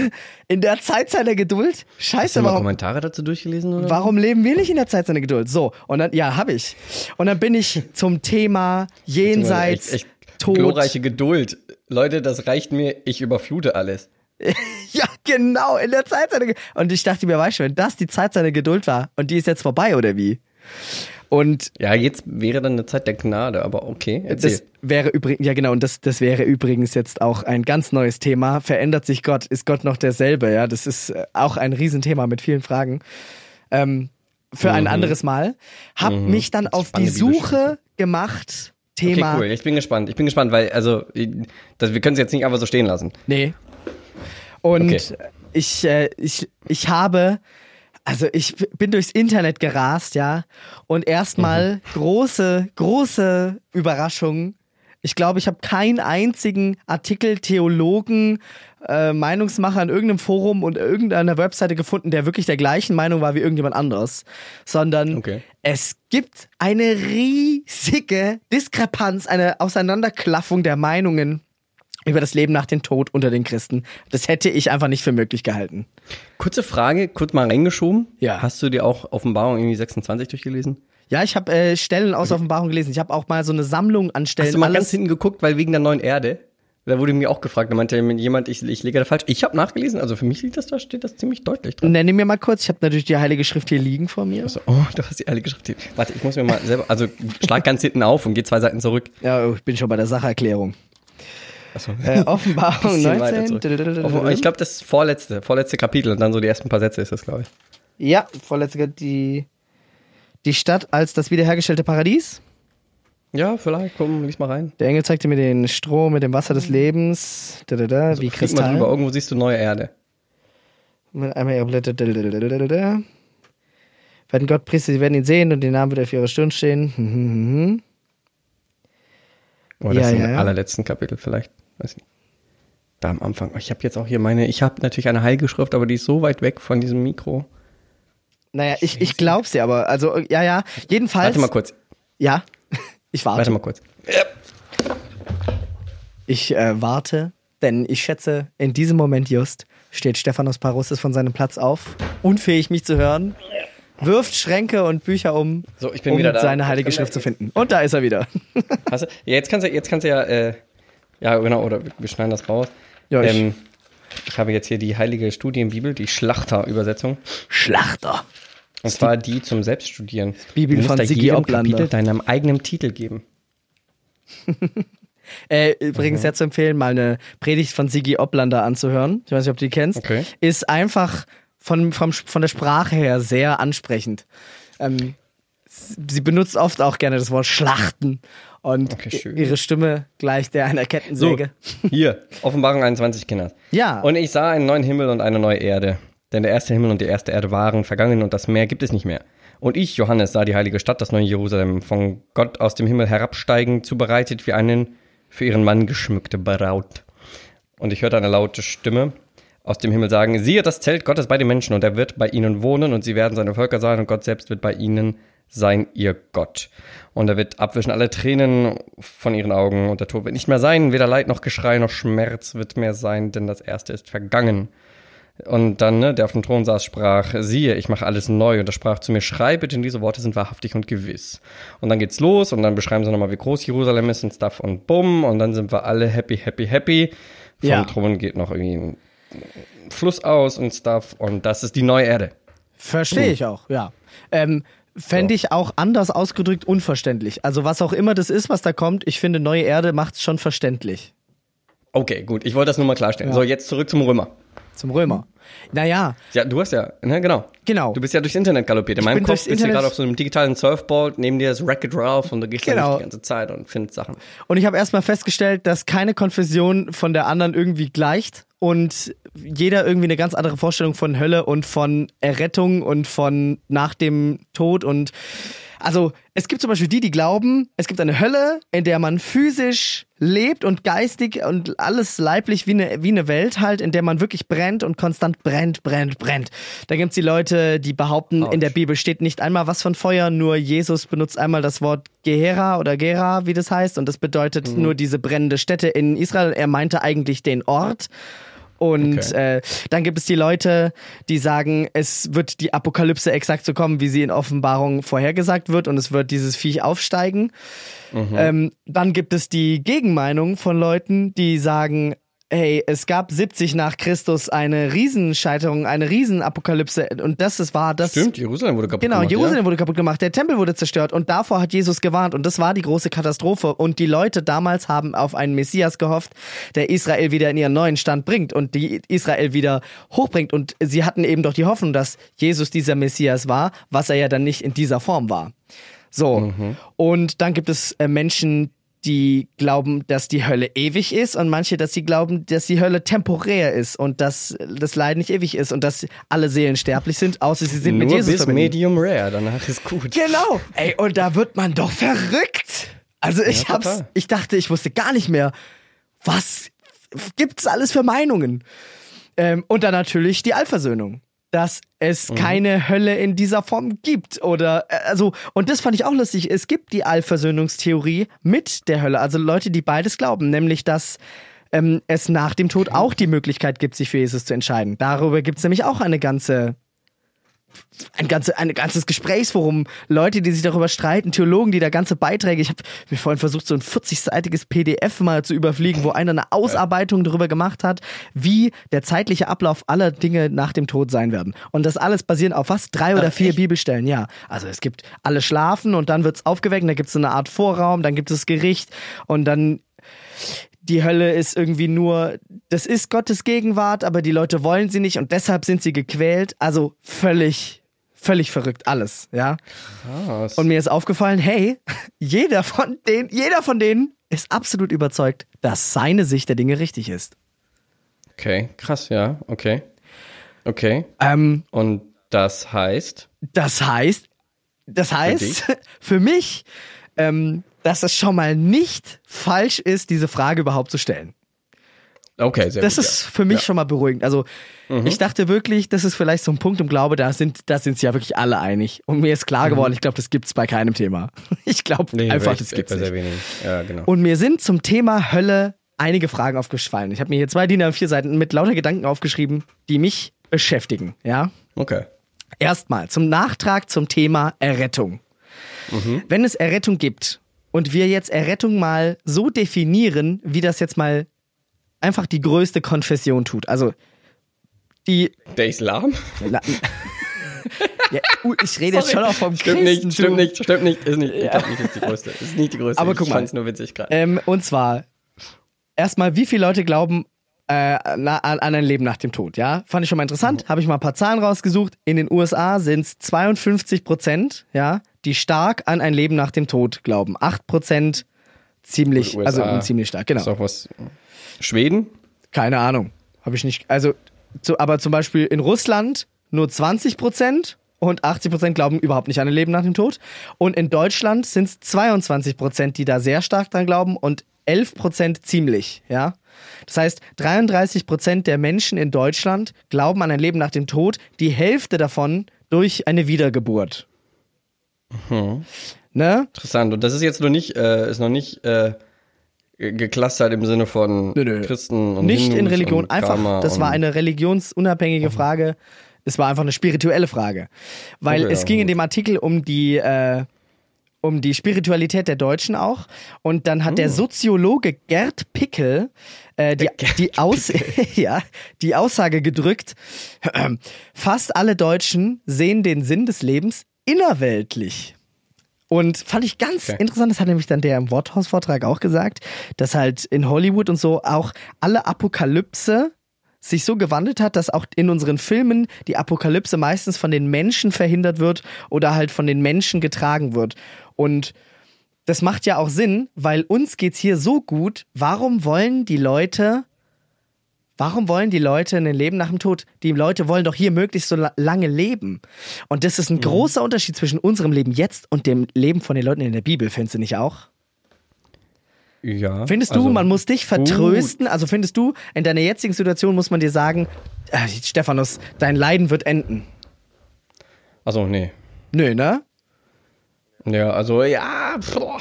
In der Zeit seiner Geduld? Hast du Scheiße, mal warum, Kommentare dazu durchgelesen? Oder? warum leben wir nicht in der Zeit seiner Geduld? So, und dann, ja, hab ich. Und dann bin ich zum Thema Jenseits, Echt, echt Tod. glorreiche Geduld. Leute, das reicht mir. Ich überflute alles. Ja, genau, in der Zeit seiner Geduld. Und ich dachte mir, weißt du, wenn das die Zeit seiner Geduld war und die ist jetzt vorbei, oder wie? Und Ja, jetzt wäre dann eine Zeit der Gnade, aber okay. Erzähl. Das wäre übrigens, ja genau, und das, das wäre übrigens jetzt auch ein ganz neues Thema. Verändert sich Gott? Ist Gott noch derselbe? Ja, das ist äh, auch ein Riesenthema mit vielen Fragen. Ähm, für ein anderes Mal. Hab mich dann auf die Mhm. Suche gemacht. Thema. Okay, cool. Ich bin gespannt. Ich bin gespannt, weil, also, das, wir können es jetzt nicht einfach so stehen lassen. Nee. Und Okay. ich, äh, ich, ich habe, also ich bin durchs Internet gerast, ja, und erstmal Mhm. große, große Überraschung. Ich glaube, ich habe keinen einzigen Artikel, Theologen, äh, Meinungsmacher in irgendeinem Forum und irgendeiner Webseite gefunden, der wirklich der gleichen Meinung war wie irgendjemand anderes, sondern Okay. es gibt eine riesige Diskrepanz, eine Auseinanderklaffung der Meinungen über das Leben nach dem Tod unter den Christen. Das hätte ich einfach nicht für möglich gehalten. Kurze Frage, kurz mal reingeschoben. Ja. Hast du dir auch Offenbarung irgendwie 26 durchgelesen? Ja, ich habe äh, Stellen aus Offenbarung gelesen. Ich habe auch mal so eine Sammlung an Stellen. Hast du mal alles- ganz hinten geguckt, weil wegen der neuen Erde? Da wurde mir auch gefragt, da meinte jemand, ich, ich lege da falsch. Ich habe nachgelesen, also für mich liegt das da, steht das ziemlich deutlich dran. Nenne mir mal kurz. Ich habe natürlich die Heilige Schrift hier liegen vor mir. So, oh, du hast die alle geschrieben. Warte, ich muss mir mal selber, also schlag ganz hinten auf und geh zwei Seiten zurück. Ja, ich bin schon bei der Sacherklärung. Achso. Äh, Offenbarung Bisschen weiter 19. zurück. Auf- Ich glaube, das vorletzte, vorletzte Kapitel und dann so die ersten paar Sätze ist das, glaube ich. Ja, vorletzte die die Stadt als das wiederhergestellte Paradies. Ja, vielleicht, komm, lies mal rein. Der Engel zeigte mir den Strom mit dem Wasser des Lebens, da, da, da, wie Flieg mal drüber, Kristall. irgendwo siehst du neue Erde. Einmal ihre Blätter. Da, da, da, da, da. Werden Gott Priester, sie werden ihn sehen und den Namen wird auf ihrer Stirn stehen. Hm, hm, hm, hm. Oder das Ja, ist ja, im ja. allerletzten Kapitel vielleicht. Weiß nicht. Da am Anfang. Ich habe jetzt auch hier meine, ich habe natürlich eine heilige Schrift, aber die ist so weit weg von diesem Mikro. Naja, ich, ich glaub's dir aber. Also, ja, ja. Jedenfalls. Warte mal kurz. Ja. Ich warte. Warte mal kurz. Ich äh, warte, denn ich schätze, in diesem Moment just steht Stephanos Parussis von seinem Platz auf, unfähig mich zu hören, wirft Schränke und Bücher um, So, um seine heilige Schrift zu finden. Und da ist er wieder. Hast du, ja, jetzt kannst du, jetzt kannst du ja, äh, ja genau, oder wir schneiden das raus. Ja, ich- ähm, ich habe jetzt hier die heilige Studienbibel, die Schlachter-Übersetzung. Schlachter. Und zwar die zum Selbststudieren. Bibel du musst von da Sigi jedem Oplander. Kapitel deinem eigenen Titel geben. Äh, übrigens sehr zu empfehlen, mal eine Predigt von Sigi Oplander anzuhören. Ich weiß nicht, ob du die kennst. Okay. Ist einfach von, vom, von der Sprache her sehr ansprechend. Ähm, sie benutzt oft auch gerne das Wort Schlachten. Und Okay, ihre Stimme gleicht der einer Kettensäge. Hier, Offenbarung 21, Kinder. Ja. Und ich sah einen neuen Himmel und eine neue Erde. Denn der erste Himmel und die erste Erde waren vergangen und das Meer gibt es nicht mehr. Und ich, Johannes, sah die heilige Stadt, das neue Jerusalem, von Gott aus dem Himmel herabsteigen, zubereitet wie einen für ihren Mann geschmückte Braut. Und ich hörte eine laute Stimme aus dem Himmel sagen, siehe das Zelt Gottes bei den Menschen und er wird bei ihnen wohnen und sie werden seine Völker sein und Gott selbst wird bei ihnen sein ihr Gott. Und er wird abwischen alle Tränen von ihren Augen und der Tod wird nicht mehr sein, weder Leid noch Geschrei noch Schmerz wird mehr sein, denn das Erste ist vergangen. Und dann, ne, der auf dem Thron saß, sprach, siehe, ich mache alles neu. Und er sprach zu mir, schreibe, denn diese Worte sind wahrhaftig und gewiss. Und dann geht's los und dann beschreiben sie nochmal, wie groß Jerusalem ist und Stuff und bumm. Und dann sind wir alle happy, happy, happy. Vom Ja. Thron geht noch irgendwie ein Fluss aus und Stuff. Und das ist die neue Erde. Verstehe ich auch, ja. Ähm, Fände ich auch anders ausgedrückt unverständlich. Also was auch immer das ist, was da kommt, ich finde, neue Erde macht es schon verständlich. Okay, gut. Ich wollte das nur mal klarstellen. So, jetzt zurück zum Römer. Zum Römer. Naja, Ja, du hast ja, ne, genau. Genau. Du bist ja durchs Internet galoppiert. In meinem Kopf bist du Internet- gerade auf so einem digitalen Surfboard, neben dir ist Wreck-It Ralph und du gehst Genau. genau. die ganze Zeit und findest Sachen. Und ich habe erstmal festgestellt, dass keine Konfession von der anderen irgendwie gleicht und jeder irgendwie eine ganz andere Vorstellung von Hölle und von Errettung und von nach dem Tod und also es gibt zum Beispiel die, die glauben, es gibt eine Hölle, in der man physisch lebt und geistig und alles leiblich wie eine, wie eine Welt halt, in der man wirklich brennt und konstant brennt, brennt, brennt. Da gibt's die Leute, die behaupten, in der Bibel steht nicht einmal was von Feuer, nur Jesus benutzt einmal das Wort Gehera oder Gera, wie das heißt, und das bedeutet nur diese brennende Stätte in Israel. Er meinte eigentlich den Ort. Und Okay. äh, dann gibt es die Leute, die sagen, es wird die Apokalypse exakt so kommen, wie sie in Offenbarung vorhergesagt wird und es wird dieses Viech aufsteigen. Ähm, dann gibt es die Gegenmeinung von Leuten, die sagen, hey, es gab 70 nach Christus eine Riesenscheiterung, eine Riesenapokalypse. Und das ist wahr, das Stimmt, Jerusalem wurde kaputt Genau, gemacht. Jerusalem wurde kaputt gemacht, der Tempel wurde zerstört und davor hat Jesus gewarnt. Und das war die große Katastrophe. Und die Leute damals haben auf einen Messias gehofft, der Israel wieder in ihren neuen Stand bringt und die Israel wieder hochbringt. Und sie hatten eben doch die Hoffnung, dass Jesus dieser Messias war, was er ja dann nicht in dieser Form war. So, und dann gibt es äh, Menschen, die glauben, dass die Hölle ewig ist und manche, dass sie glauben, dass die Hölle temporär ist und dass das Leiden nicht ewig ist und dass alle Seelen sterblich sind, außer sie sind Nur mit Jesus bis verbunden. Medium Rare, danach ist gut. Genau. Ey, und da wird man doch verrückt. Also ich Ja, hab's, total. ich dachte, ich wusste gar nicht mehr, was gibt's alles für Meinungen. Ähm, und dann natürlich die Allversöhnung. Dass es Mhm. keine Hölle in dieser Form gibt. Oder, äh, also, und das fand ich auch lustig. Es gibt die Allversöhnungstheorie mit der Hölle. Also Leute, die beides glauben. Nämlich, dass ähm, es nach dem Tod auch die Möglichkeit gibt, sich für Jesus zu entscheiden. Darüber gibt's nämlich auch eine ganze ein, ganze, ein ganzes Gesprächsforum, Leute, die sich darüber streiten, Theologen, die da ganze Beiträge, ich habe mir vorhin versucht, so ein 40-seitiges PDF mal zu überfliegen, wo einer eine Ausarbeitung darüber gemacht hat, wie der zeitliche Ablauf aller Dinge nach dem Tod sein werden. Und das alles basierend auf was? Drei oder vier Bibelstellen, ja. Also es gibt alle schlafen und dann wird's aufgeweckt, und da gibt's so eine Art Vorraum, dann gibt es Gericht und dann die Hölle ist irgendwie nur, das ist Gottes Gegenwart, aber die Leute wollen sie nicht und deshalb sind sie gequält. Also völlig, völlig verrückt alles, ja. Krass. Und mir ist aufgefallen, hey, jeder von denen, jeder von denen ist absolut überzeugt, dass seine Sicht der Dinge richtig ist. Okay, krass, ja, okay. Okay. Ähm, Und das heißt, das heißt, das heißt, für, mich, ähm, dass es schon mal nicht falsch ist, diese Frage überhaupt zu stellen. okay, sehr Das gut. ist für mich schon mal beruhigend. Also Mhm. ich dachte wirklich, das ist vielleicht so ein Punkt im Glaube, da sind, da sind sich ja wirklich alle einig. Und mir ist klar geworden, ich glaube, das gibt's bei keinem Thema. Ich glaube ja. Mhm. Nee, einfach, das gibt's bei nicht. sehr wenig. Ja, genau. Und mir sind zum Thema Hölle einige Fragen aufgefallen. Ich habe mir hier zwei DIN A4 Seiten mit lauter Gedanken aufgeschrieben, die mich beschäftigen. Ja. Okay. Erstmal zum Nachtrag zum Thema Errettung. Wenn es Errettung gibt und wir jetzt Errettung mal so definieren, wie das jetzt mal einfach die größte Konfession tut. Also die Der Islam? Na, ja, ich rede jetzt schon auch vom Stimmt Christentum. nicht, stimmt nicht, stimmt nicht. Ist nicht, ich glaub nicht, ist die größte. Ist nicht die größte. Aber guck ich mal. fand's nur witzig gerade. Ähm, und zwar, erstmal, wie viele Leute glauben äh, an, an ein Leben nach dem Tod? Ja, fand ich schon mal interessant. Habe ich mal ein paar Zahlen rausgesucht. In den USA sind es 52 Prozent, ja, die stark an ein Leben nach dem Tod glauben. 8 Prozent ziemlich, Gut, also USA. ziemlich stark, genau. Ist auch was. Schweden? Keine Ahnung. Habe ich nicht. Also, zu, aber zum Beispiel in Russland nur 20 Prozent und 80 Prozent glauben überhaupt nicht an ein Leben nach dem Tod. Und in Deutschland sind es 22 Prozent, die da sehr stark dran glauben und 11 Prozent ziemlich, ja. Das heißt, 33 Prozent der Menschen in Deutschland glauben an ein Leben nach dem Tod, die Hälfte davon durch eine Wiedergeburt. Ne? Interessant. Und das ist jetzt noch nicht, äh, ist noch nicht äh, geclustert im Sinne von Nö, nö. Christen und Nicht Hindus in Religion, einfach, Karma das war eine religionsunabhängige Frage. Es war einfach eine spirituelle Frage. Weil Okay, es ja, ging in gut. dem Artikel um die, äh, um die Spiritualität der Deutschen auch. Und dann hat der Hm. Soziologe Gerd Pickel äh, die, die, Aus ja, die Aussage gedrückt, fast alle Deutschen sehen den Sinn des Lebens innerweltlich. Und fand ich ganz Okay. interessant, das hat nämlich dann der im Worthaus-Vortrag auch gesagt, dass halt in Hollywood und so auch alle Apokalypse sich so gewandelt hat, dass auch in unseren Filmen die Apokalypse meistens von den Menschen verhindert wird oder halt von den Menschen getragen wird. Und das macht ja auch Sinn, weil uns geht's hier so gut. Warum wollen die Leute, warum wollen die Leute ein Leben nach dem Tod? Die Leute wollen doch hier möglichst so la- lange leben. Und das ist ein großer Unterschied zwischen unserem Leben jetzt und dem Leben von den Leuten in der Bibel, findest du nicht auch? Ja. Findest du, also- man muss dich vertrösten? Also findest du, in deiner jetzigen Situation muss man dir sagen, äh, Stephanus, dein Leiden wird enden. Also, nee. Nö, ne? Ja, also, ja, boah.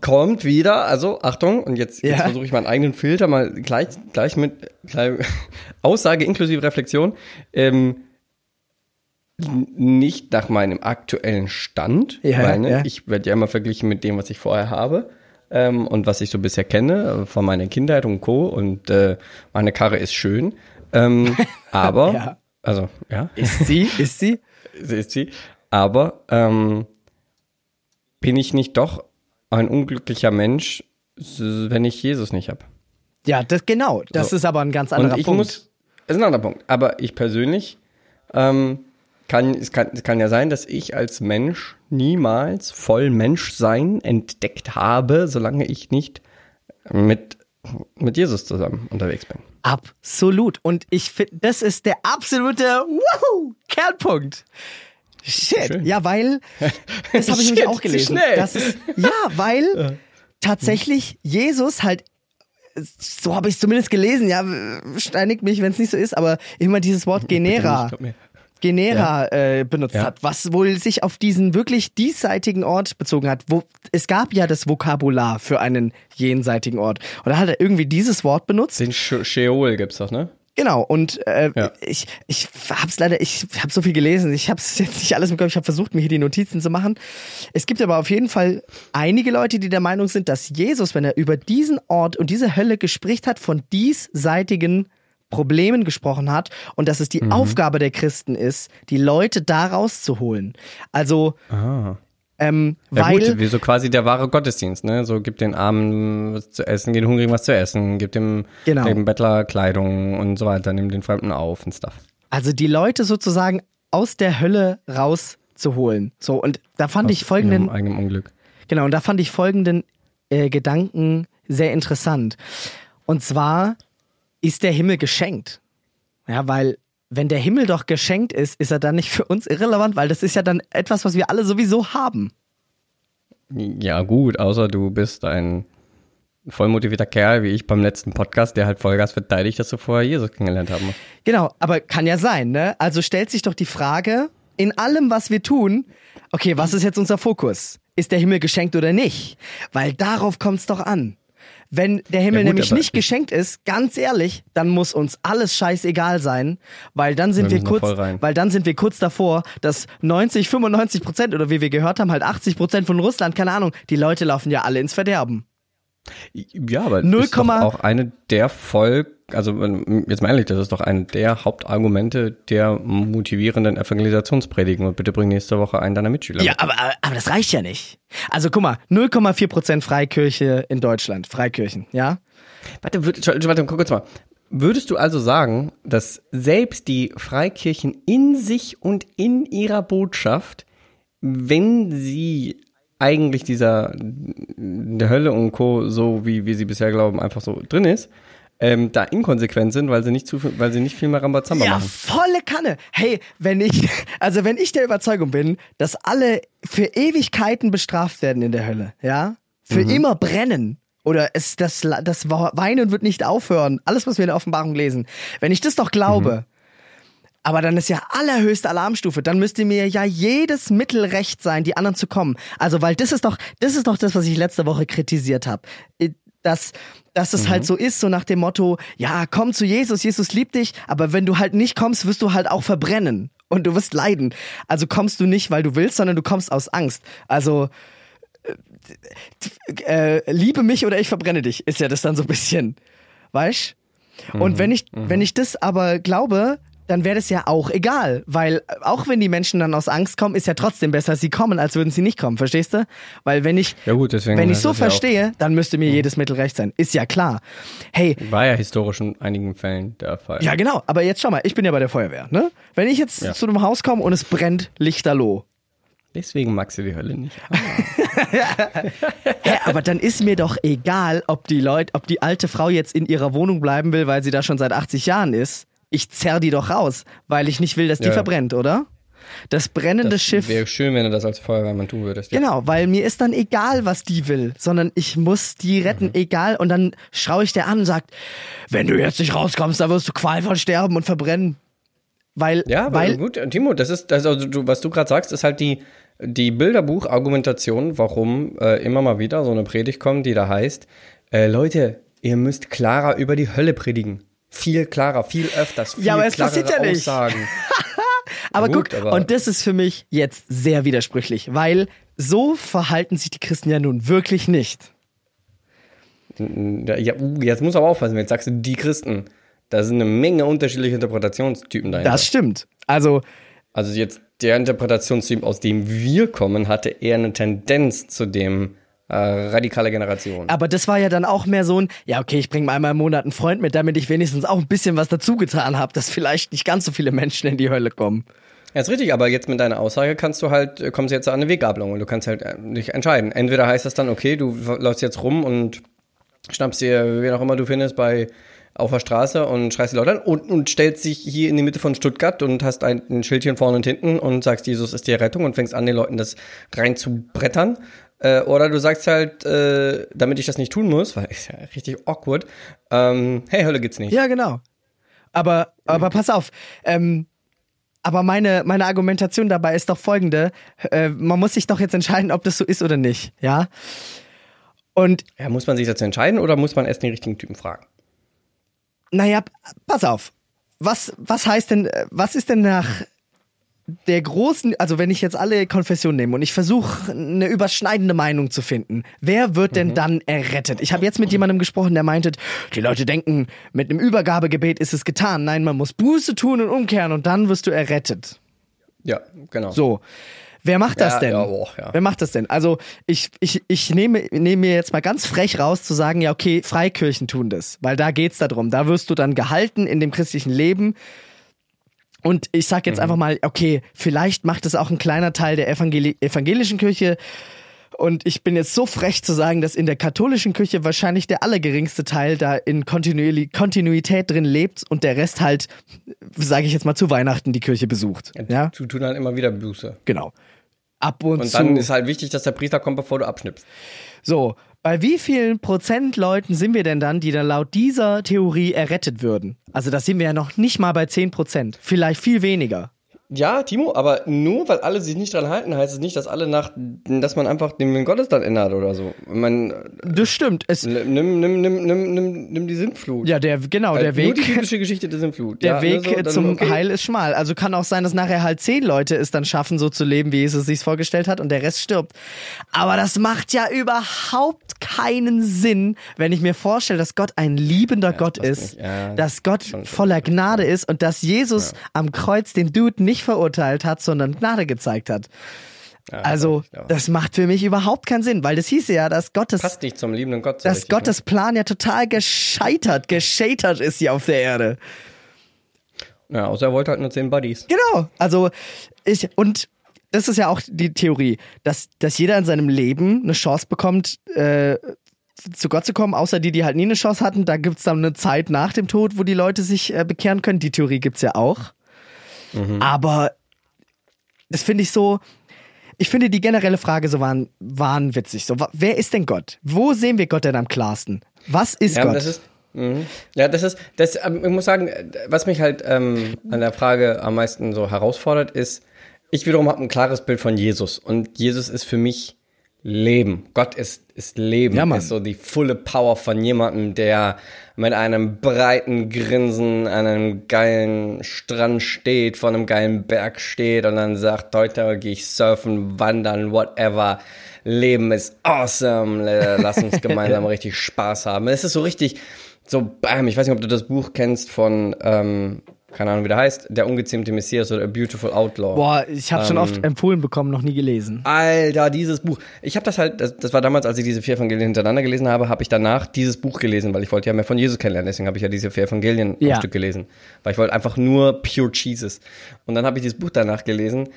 Kommt wieder, also Achtung, und jetzt, jetzt Ja. versuche ich meinen eigenen Filter mal gleich, gleich mit gleich, Aussage inklusive Reflexion. Ähm, nicht nach meinem aktuellen Stand, Ja, weil ne, ja. ich werde ja immer verglichen mit dem, was ich vorher habe ähm, und was ich so bisher kenne äh, von meiner Kindheit und Co. Und äh, meine Karre ist schön, ähm, aber Ja. also ja, Ist sie? Ist sie? ist sie. Aber ähm, bin ich nicht doch ein unglücklicher Mensch, wenn ich Jesus nicht habe? Ja, das, genau. Das So. ist aber ein ganz anderer Und ich Punkt. muss, ist ein anderer Punkt. Aber ich persönlich ähm, kann, es kann, es kann ja sein, dass ich als Mensch niemals voll Menschsein entdeckt habe, solange ich nicht mit, mit Jesus zusammen unterwegs bin. Absolut. Und ich finde, das ist der absolute Woohoo, Kernpunkt. Shit. Schön. Ja, weil, das habe ich nämlich auch gelesen. Das ist, ja, weil tatsächlich Jesus halt, so habe ich es zumindest gelesen, ja, steinigt mich, wenn es nicht so ist, aber immer dieses Wort Genera. Genera äh, benutzt Ja. hat, was wohl sich auf diesen wirklich diesseitigen Ort bezogen hat. Wo, es gab ja das Vokabular für einen jenseitigen Ort. Und da hat er irgendwie dieses Wort benutzt. Den Sheol gibt's doch, ne? Genau, und äh, Ja. ich, ich hab's leider, ich habe so viel gelesen, ich hab's jetzt nicht alles Kopf, ich habe versucht, mir hier die Notizen zu machen. Es gibt aber auf jeden Fall einige Leute, die der Meinung sind, dass Jesus, wenn er über diesen Ort und diese Hölle gespricht hat, von diesseitigen Problemen gesprochen hat und dass es die Aufgabe der Christen ist, die Leute da rauszuholen. Also, Ah. Ähm, Ja weil. gut, wie so quasi der wahre Gottesdienst, ne? So gibt den Armen was zu essen, den Hungrigen was zu essen, gibt dem, Genau. dem Bettler Kleidung und so weiter, nimmt den Fremden auf und stuff. Also die Leute sozusagen aus der Hölle rauszuholen. So, und da fand ich folgenden. Ihrem eigenen Unglück. Genau, und da fand ich folgenden äh, Gedanken sehr interessant. Und zwar ist der Himmel geschenkt. Ja, weil wenn der Himmel doch geschenkt ist, ist er dann nicht für uns irrelevant, weil das ist ja dann etwas, was wir alle sowieso haben. Ja gut, außer du bist ein voll motivierter Kerl wie ich beim letzten Podcast, der halt Vollgas verteidigt, dass du vorher Jesus kennengelernt haben musst. Genau, aber kann ja sein, ne? Also stellt sich doch die Frage, in allem, was wir tun, okay, was ist jetzt unser Fokus? Ist der Himmel geschenkt oder nicht? Weil darauf kommt es doch an. Wenn der Himmel Ja, gut, nämlich nicht ich- geschenkt ist, ganz ehrlich, dann muss uns alles scheißegal sein, weil dann sind Wir wir kurz, weil dann sind wir kurz davor, dass 90, 95 Prozent oder wie wir gehört haben, halt 80 Prozent von Russland, keine Ahnung, die Leute laufen ja alle ins Verderben. Ja, aber Null das ist doch Komma- auch eine der Volk, also jetzt mal ehrlich, das ist doch eine der Hauptargumente der motivierenden Evangelisationspredigen und bitte bring nächste Woche einen deiner Mitschüler. Ja, mit. aber, aber, das reicht ja nicht. Also guck mal, 0,4 Prozent Freikirche in Deutschland, Freikirchen, ja? Warte, Entschuldigung, warte, guck kurz mal. Würdest du also sagen, dass selbst die Freikirchen in sich und in ihrer Botschaft, wenn sie eigentlich dieser der Hölle und Co., so wie wir sie bisher glauben, einfach so drin ist, ähm, da inkonsequent sind, weil sie nicht zu viel, weil sie nicht viel mehr Rambazamba Ja, machen. volle Kanne. Hey, wenn ich, also wenn ich der Überzeugung bin, dass alle für Ewigkeiten bestraft werden in der Hölle, ja, für immer brennen oder es, das, das Weinen wird nicht aufhören, alles, was wir in der Offenbarung lesen, wenn ich das doch glaube, Aber dann ist ja allerhöchste Alarmstufe. Dann müsste mir ja jedes Mittel recht sein, die anderen zu kommen. Also, weil das ist doch, das ist doch das, was ich letzte Woche kritisiert habe. Dass, dass es halt so ist, so nach dem Motto, ja, komm zu Jesus, Jesus liebt dich, aber wenn du halt nicht kommst, wirst du halt auch verbrennen und du wirst leiden. Also kommst du nicht, weil du willst, sondern du kommst aus Angst. Also, äh, äh, liebe mich oder ich verbrenne dich, ist ja das dann so ein bisschen, weißt? Und wenn ich, wenn ich das aber glaube, dann wäre das ja auch egal, weil äh, auch wenn die Menschen dann aus Angst kommen, ist ja trotzdem besser, sie kommen, als würden sie nicht kommen, verstehst du? Weil wenn ich, Ja gut, wenn ich so ja verstehe, dann müsste mir jedes Mittel recht sein, ist ja klar. Hey, War ja historisch in einigen Fällen der Fall. ja genau, aber jetzt schau mal, ich bin ja bei der Feuerwehr, ne? Wenn ich jetzt Ja. zu einem Haus komme und es brennt lichterloh, Deswegen magst du die Hölle nicht. Hä, aber dann ist mir doch egal, ob die Leute, ob die alte Frau jetzt in ihrer Wohnung bleiben will, weil sie da schon seit 80 Jahren ist. Ich zerr die doch raus, weil ich nicht will, dass die Ja. verbrennt, oder? Das brennende Das Schiff. wäre schön, wenn du das als Feuerwehrmann tun würdest. Ja. Genau, weil mir ist dann egal, was die will, sondern ich muss die Mhm. retten, egal. Und dann schraue ich der an und sagt, wenn du jetzt nicht rauskommst, dann wirst du qualvoll sterben und verbrennen. Weil, Ja, weil, weil, gut, Timo, das ist, das, also du, was du gerade sagst, ist halt die, die Bilderbuch-Argumentation, warum äh, immer mal wieder so eine Predigt kommt, die da heißt, äh, Leute, ihr müsst klarer über die Hölle predigen. Viel klarer, viel öfters, viel Ja, aber es passiert ja nicht. Aussagen. aber gut, guck, aber- und das ist für mich jetzt sehr widersprüchlich, weil so verhalten sich die Christen ja nun wirklich nicht. Ja, uh, jetzt muss aber aufpassen, jetzt sagst du die Christen. Da sind eine Menge unterschiedliche Interpretationstypen dahinter. Das stimmt. Also, Also jetzt der Interpretationstyp, aus dem wir kommen, hatte eher eine Tendenz zu dem äh, radikale Generation. aber das war ja dann auch mehr so ein, ja, okay, ich bringe mal einmal im Monat einen Freund mit, damit ich wenigstens auch ein bisschen was dazu getan habe, dass vielleicht nicht ganz so viele Menschen in die Hölle kommen. Ja, ist richtig, aber jetzt mit deiner Aussage kannst du halt, äh, kommst jetzt an eine Weggabelung und du kannst halt äh, dich entscheiden. Entweder heißt das dann, okay, du läufst jetzt rum und schnappst dir, wen auch immer du findest, bei auf der Straße und schreist die Leute an und, und stellst dich hier in die Mitte von Stuttgart und hast ein, ein Schildchen vorne und hinten und sagst, Jesus ist die Rettung und fängst an, den Leuten das rein zu brettern. Äh, oder du sagst halt, äh, damit ich das nicht tun muss, weil ist ja richtig awkward, ähm, hey, Hölle gibt's nicht. Ja, genau. Aber, aber pass auf, ähm, aber meine, meine Argumentation dabei ist doch folgende, äh, man muss sich doch jetzt entscheiden, ob das so ist oder nicht, ja? Und Ja, muss man sich dazu entscheiden oder muss man erst den richtigen Typen fragen? Naja, pass auf. Was, was heißt denn, äh, was ist denn nach der großen, also wenn ich jetzt alle Konfessionen nehme und ich versuche eine überschneidende Meinung zu finden, wer wird denn dann errettet? Ich habe jetzt mit jemandem gesprochen, der meinte, die Leute denken, mit einem Übergabegebet ist es getan. Nein, man muss Buße tun und umkehren und dann wirst du errettet. Ja, genau. So. Wer macht das Ja, denn? ja, oh, ja. Wer macht das denn? Also ich, ich, ich nehme, nehme mir jetzt mal ganz frech raus zu sagen, ja okay, Freikirchen tun das, weil da geht's darum. Da wirst du dann gehalten in dem christlichen Leben. Und ich sag Mhm. jetzt einfach mal, okay, vielleicht macht es auch ein kleiner Teil der Evangeli evangelischen Kirche. Und ich bin jetzt so frech zu sagen, dass in der katholischen Kirche wahrscheinlich der allergeringste Teil da in Kontinui Kontinuität drin lebt und der Rest halt, sage ich jetzt mal, zu Weihnachten die Kirche besucht. Ja, Du tun halt immer wieder Buße. genau. Ab und, Und zu. dann ist halt wichtig, dass der Priester kommt, bevor du abschnippst. So, bei wie vielen Prozent Leuten sind wir denn dann, die dann laut dieser Theorie errettet würden? Also da sind wir ja noch nicht mal bei 10 Prozent, vielleicht viel weniger. Ja, Timo, aber nur weil alle sich nicht dran halten, heißt es nicht, dass alle nach, dass man einfach den Willen Gottes dann ändert oder so. Man, Das stimmt. Es, nimm, nimm, nimm, nimm, nimm, nimm, die Sintflut. ja, der, genau, der Halt Nur die Weg. typische Geschichte der Sintflut. Der ja, Weg ne, so, dann zum okay. Heil ist schmal. Also kann auch sein, dass nachher halt zehn Leute es dann schaffen, so zu leben, wie Jesus sich vorgestellt hat, und der Rest stirbt. Aber das macht ja überhaupt keinen Sinn, wenn ich mir vorstelle, dass Gott ein liebender Gott passt ist. Ja, dass Gott voller Gnade ist und dass Jesus am Kreuz den Dude nicht verurteilt hat, sondern Gnade gezeigt hat. Ja, Also, das macht für mich überhaupt keinen Sinn, weil das hieß ja, dass Gottes, passt nicht zum liebenden Gott. so dass richtig, ne? Gottes Plan ja total gescheitert, gescheitert ist hier auf der Erde. Ja, außer er wollte halt nur zehn Buddies. Genau. Also ich und das ist ja auch die Theorie, dass, dass jeder in seinem Leben eine Chance bekommt, äh, zu Gott zu kommen, außer die, die halt nie eine Chance hatten. Da gibt's dann eine Zeit nach dem Tod, wo die Leute sich äh, bekehren können. Die Theorie gibt's ja auch. Aber das finde ich so. Ich finde die generelle Frage so waren, wahnwitzig. So, wer ist denn Gott? Wo sehen wir Gott denn am klarsten? Was ist Ja, Gott? das ist, Ja, das ist, das, ähm, ich muss sagen, was mich halt ähm, an der Frage am meisten so herausfordert, ist, ich wiederum habe ein klares Bild von Jesus und Jesus ist für mich Leben. Gott ist, ist Leben, Ja, Mann. ist so die volle Power von jemandem, der mit einem breiten Grinsen an einem geilen Strand steht, vor einem geilen Berg steht und dann sagt, heute gehe ich surfen, wandern, whatever. Leben ist awesome. Lass uns gemeinsam richtig Spaß haben. Es ist so richtig, so, bam, ich weiß nicht, ob du das Buch kennst von, ähm, keine Ahnung, wie der heißt, Der ungezähmte Messias oder A Beautiful Outlaw. Boah, ich habe schon oft empfohlen bekommen, noch nie gelesen. Alter, dieses Buch. Ich habe das halt, das, das war damals, als ich diese vier Evangelien hintereinander gelesen habe, habe ich danach dieses Buch gelesen, weil ich wollte ja mehr von Jesus kennenlernen. Deswegen habe ich ja diese vier Evangelien Ja. am Stück gelesen. Weil ich wollte einfach nur pure Jesus. Und dann habe ich dieses Buch danach gelesen.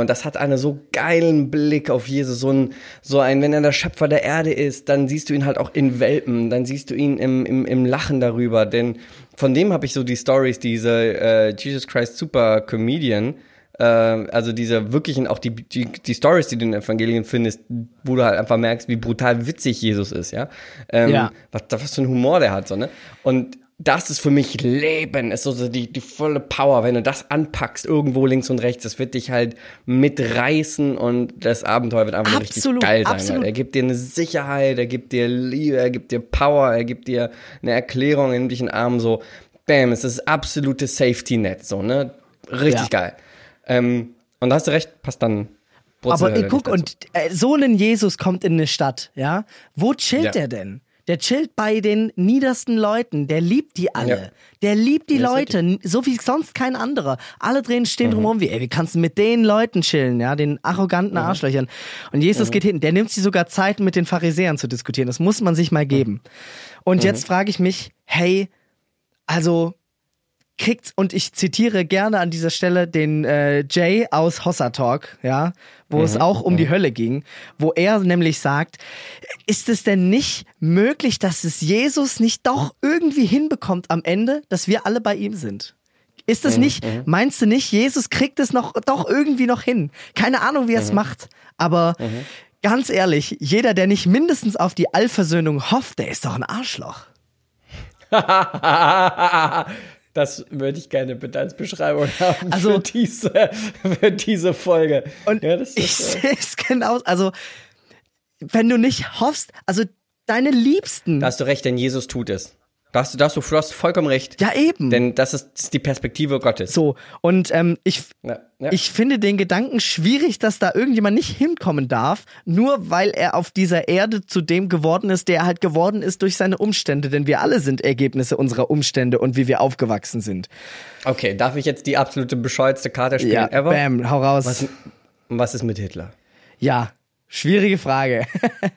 Und das hat einen so geilen Blick auf Jesus. So ein, so ein, wenn er der Schöpfer der Erde ist, dann siehst du ihn halt auch in Welpen. Dann siehst du ihn im, im, im Lachen darüber. Denn von dem habe ich so die Stories, diese äh, Jesus Christ Super Comedian, äh, also diese wirklichen, auch die, die, die Stories, die du in den Evangelien findest, wo du halt einfach merkst, wie brutal witzig Jesus ist, ja. Ähm, Ja. Was, was für ein Humor der hat, so, ne? Und das ist für mich Leben, ist so so die, die volle Power. Wenn du das anpackst, irgendwo links und rechts, das wird dich halt mitreißen und das Abenteuer wird einfach nur richtig Absolut, geil sein. absolut. Er gibt dir eine Sicherheit, er gibt dir Liebe, er gibt dir Power, er gibt dir eine Erklärung, er nimmt dich in den Arm, so, bam, es ist das absolute Safety-Net, so, ne? Richtig Ja. geil. Ähm, und da hast du recht, passt dann. Aber Wurzelhölle ey, guck, und äh, so ein Jesus kommt in eine Stadt, ja? Wo chillt Ja. der denn? Der chillt bei den niedersten Leuten. Der liebt die alle. Ja. Der liebt die Ja, Leute, so wie sonst kein anderer. Alle drehen Mhm. stehen drumherum wie, ey, wie kannst du mit den Leuten chillen, ja? Den Mhm. arroganten Arschlöchern. Und Jesus geht hin. Der nimmt sich sogar Zeit, mit den Pharisäern zu diskutieren. Das muss man sich mal geben. Und Mhm. jetzt frage ich mich, hey, also kriegt und ich zitiere gerne an dieser Stelle den äh, Jay aus Hossa Talk, ja, wo es auch um die Hölle ging, wo er nämlich sagt, ist es denn nicht möglich, dass es Jesus nicht doch irgendwie hinbekommt am Ende, dass wir alle bei ihm sind? Ist es nicht, meinst du nicht, Jesus kriegt es noch doch irgendwie noch hin? Keine Ahnung, wie er es macht, aber ganz ehrlich, jeder, der nicht mindestens auf die Allversöhnung hofft, der ist doch ein Arschloch. Das würde ich gerne bitte als Beschreibung haben Also- für, diese, für diese Folge. Und ja, das ich ist, äh, sehe es genau, also wenn du nicht hoffst, also deine Liebsten, da hast du recht, denn Jesus tut es. Da hast du, da hast du, hast vollkommen recht. ja eben, Denn das ist, das ist die Perspektive Gottes. so und ähm, ich Ja, ja. ich finde den Gedanken schwierig, dass da irgendjemand nicht hinkommen darf, nur weil er auf dieser Erde zu dem geworden ist, der er halt geworden ist durch seine Umstände, denn wir alle sind Ergebnisse unserer Umstände und wie wir aufgewachsen sind. Okay, darf ich jetzt die absolute bescheuerste Karte spielen Ja, ever? bam, hau raus. Was, was ist mit Hitler? Ja, schwierige Frage.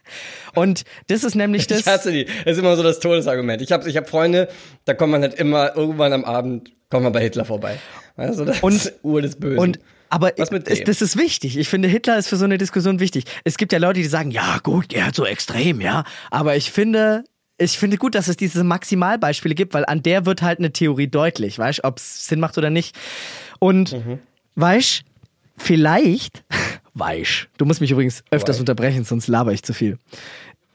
und das ist nämlich das Ich hasse die. Das ist immer so das Todesargument. Ich habe ich hab Freunde, da kommt man halt immer irgendwann am Abend, kommt man bei Hitler vorbei. Also das Und- ist Ur des Bösen. Und aber das ist wichtig. Ich finde, Hitler ist für so eine Diskussion wichtig. Es gibt ja Leute, die sagen, ja gut, er hat so extrem, ja. Aber ich finde, ich finde gut, dass es diese Maximalbeispiele gibt, weil an der wird halt eine Theorie deutlich, weißt ob es Sinn macht oder nicht. Und Mhm. weißt vielleicht, weißt du musst mich übrigens öfters Weißt. unterbrechen, sonst laber ich zu viel.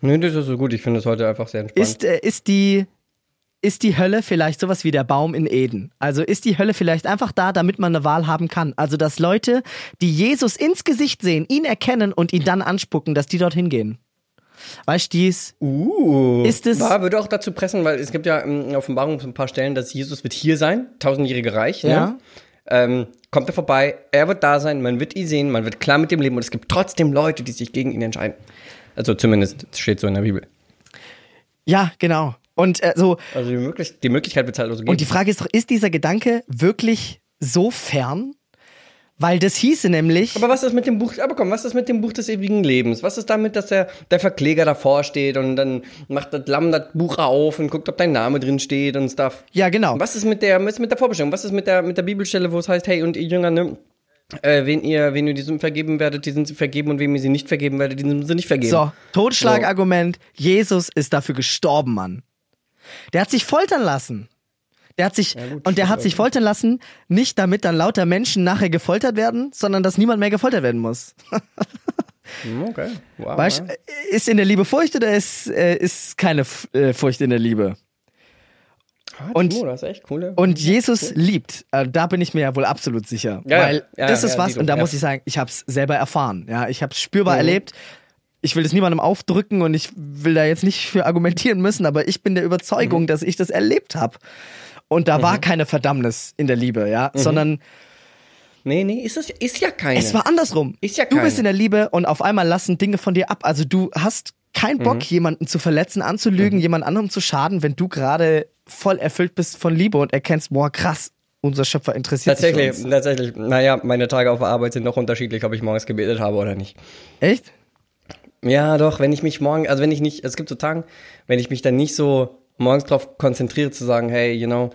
Nö, das ist so gut. Ich finde es heute einfach sehr entspannt. Ist, äh, ist die ist die Hölle vielleicht sowas wie der Baum in Eden? Also ist die Hölle vielleicht einfach da, damit man eine Wahl haben kann? Also dass Leute, die Jesus ins Gesicht sehen, ihn erkennen und ihn dann anspucken, dass die dorthin gehen? Weißt du, dies? Uh, Ist es- War, würde auch dazu pressen, weil es gibt ja in der Offenbarung ein paar Stellen, dass Jesus wird hier sein, tausendjährige Reich. Ja. Ne? Ähm, kommt er vorbei, er wird da sein, man wird ihn sehen, man wird klar mit dem leben und es gibt trotzdem Leute, die sich gegen ihn entscheiden. Also zumindest es steht so in der Bibel. Ja, genau. Und äh, so Also die, möglich die Möglichkeit wird halt also geben. und die Frage ist doch, ist dieser Gedanke wirklich so fern? Weil das hieße nämlich aber was ist mit dem Buch, aber komm, was ist mit dem Buch des ewigen Lebens? Was ist damit, dass der, der Verkläger davor steht und dann macht das Lamm das Buch auf und guckt, ob dein Name drin steht und stuff? Ja, genau. Was ist mit der, was ist mit der Vorbestimmung? Was ist mit der, mit der Bibelstelle, wo es heißt, hey, und ihr Jünger, ne? Äh, wen ihr, wen ihr die Sünden vergeben werdet, die sind sie vergeben und wem ihr sie nicht vergeben werdet, die sind sie nicht vergeben. So, Totschlagargument, Jesus ist dafür gestorben, Mann. Der hat sich foltern lassen. Der hat sich, gut, und der hat sich foltern lassen, nicht damit dann lauter Menschen nachher gefoltert werden, sondern dass niemand mehr gefoltert werden muss. Hm, Okay. Wow. Weißt, ist in der Liebe Furcht oder ist, äh, ist keine äh, Furcht in der Liebe? Und- Timo, das ist echt coole. Und Jesus liebt, äh, da bin ich mir ja wohl absolut sicher. Ja, ja. weil Ja, das ja, ist ja, was, und da ja. muss ich sagen, ich habe es selber erfahren. Ja, ich habe es spürbar Mhm. erlebt. Ich will das niemandem aufdrücken und ich will da jetzt nicht für argumentieren müssen, aber ich bin der Überzeugung, Mhm. dass ich das erlebt habe. Und da war keine Verdammnis in der Liebe, ja, Mhm. sondern nee, nee, ist, es, ist ja keine. es war andersrum. Ist ja du bist keine. in der Liebe und auf einmal lassen Dinge von dir ab. Also du hast keinen Bock, Mhm. jemanden zu verletzen, anzulügen, jemand anderem zu schaden, wenn du gerade voll erfüllt bist von Liebe und erkennst, boah, krass, unser Schöpfer interessiert sich für Tatsächlich, tatsächlich. Naja, meine Tage auf der Arbeit sind noch unterschiedlich, ob ich morgens gebetet habe oder nicht. Echt? Ja, doch, wenn ich mich morgen, also wenn ich nicht, es gibt so Tagen, wenn ich mich dann nicht so morgens drauf konzentriere zu sagen, hey, you know,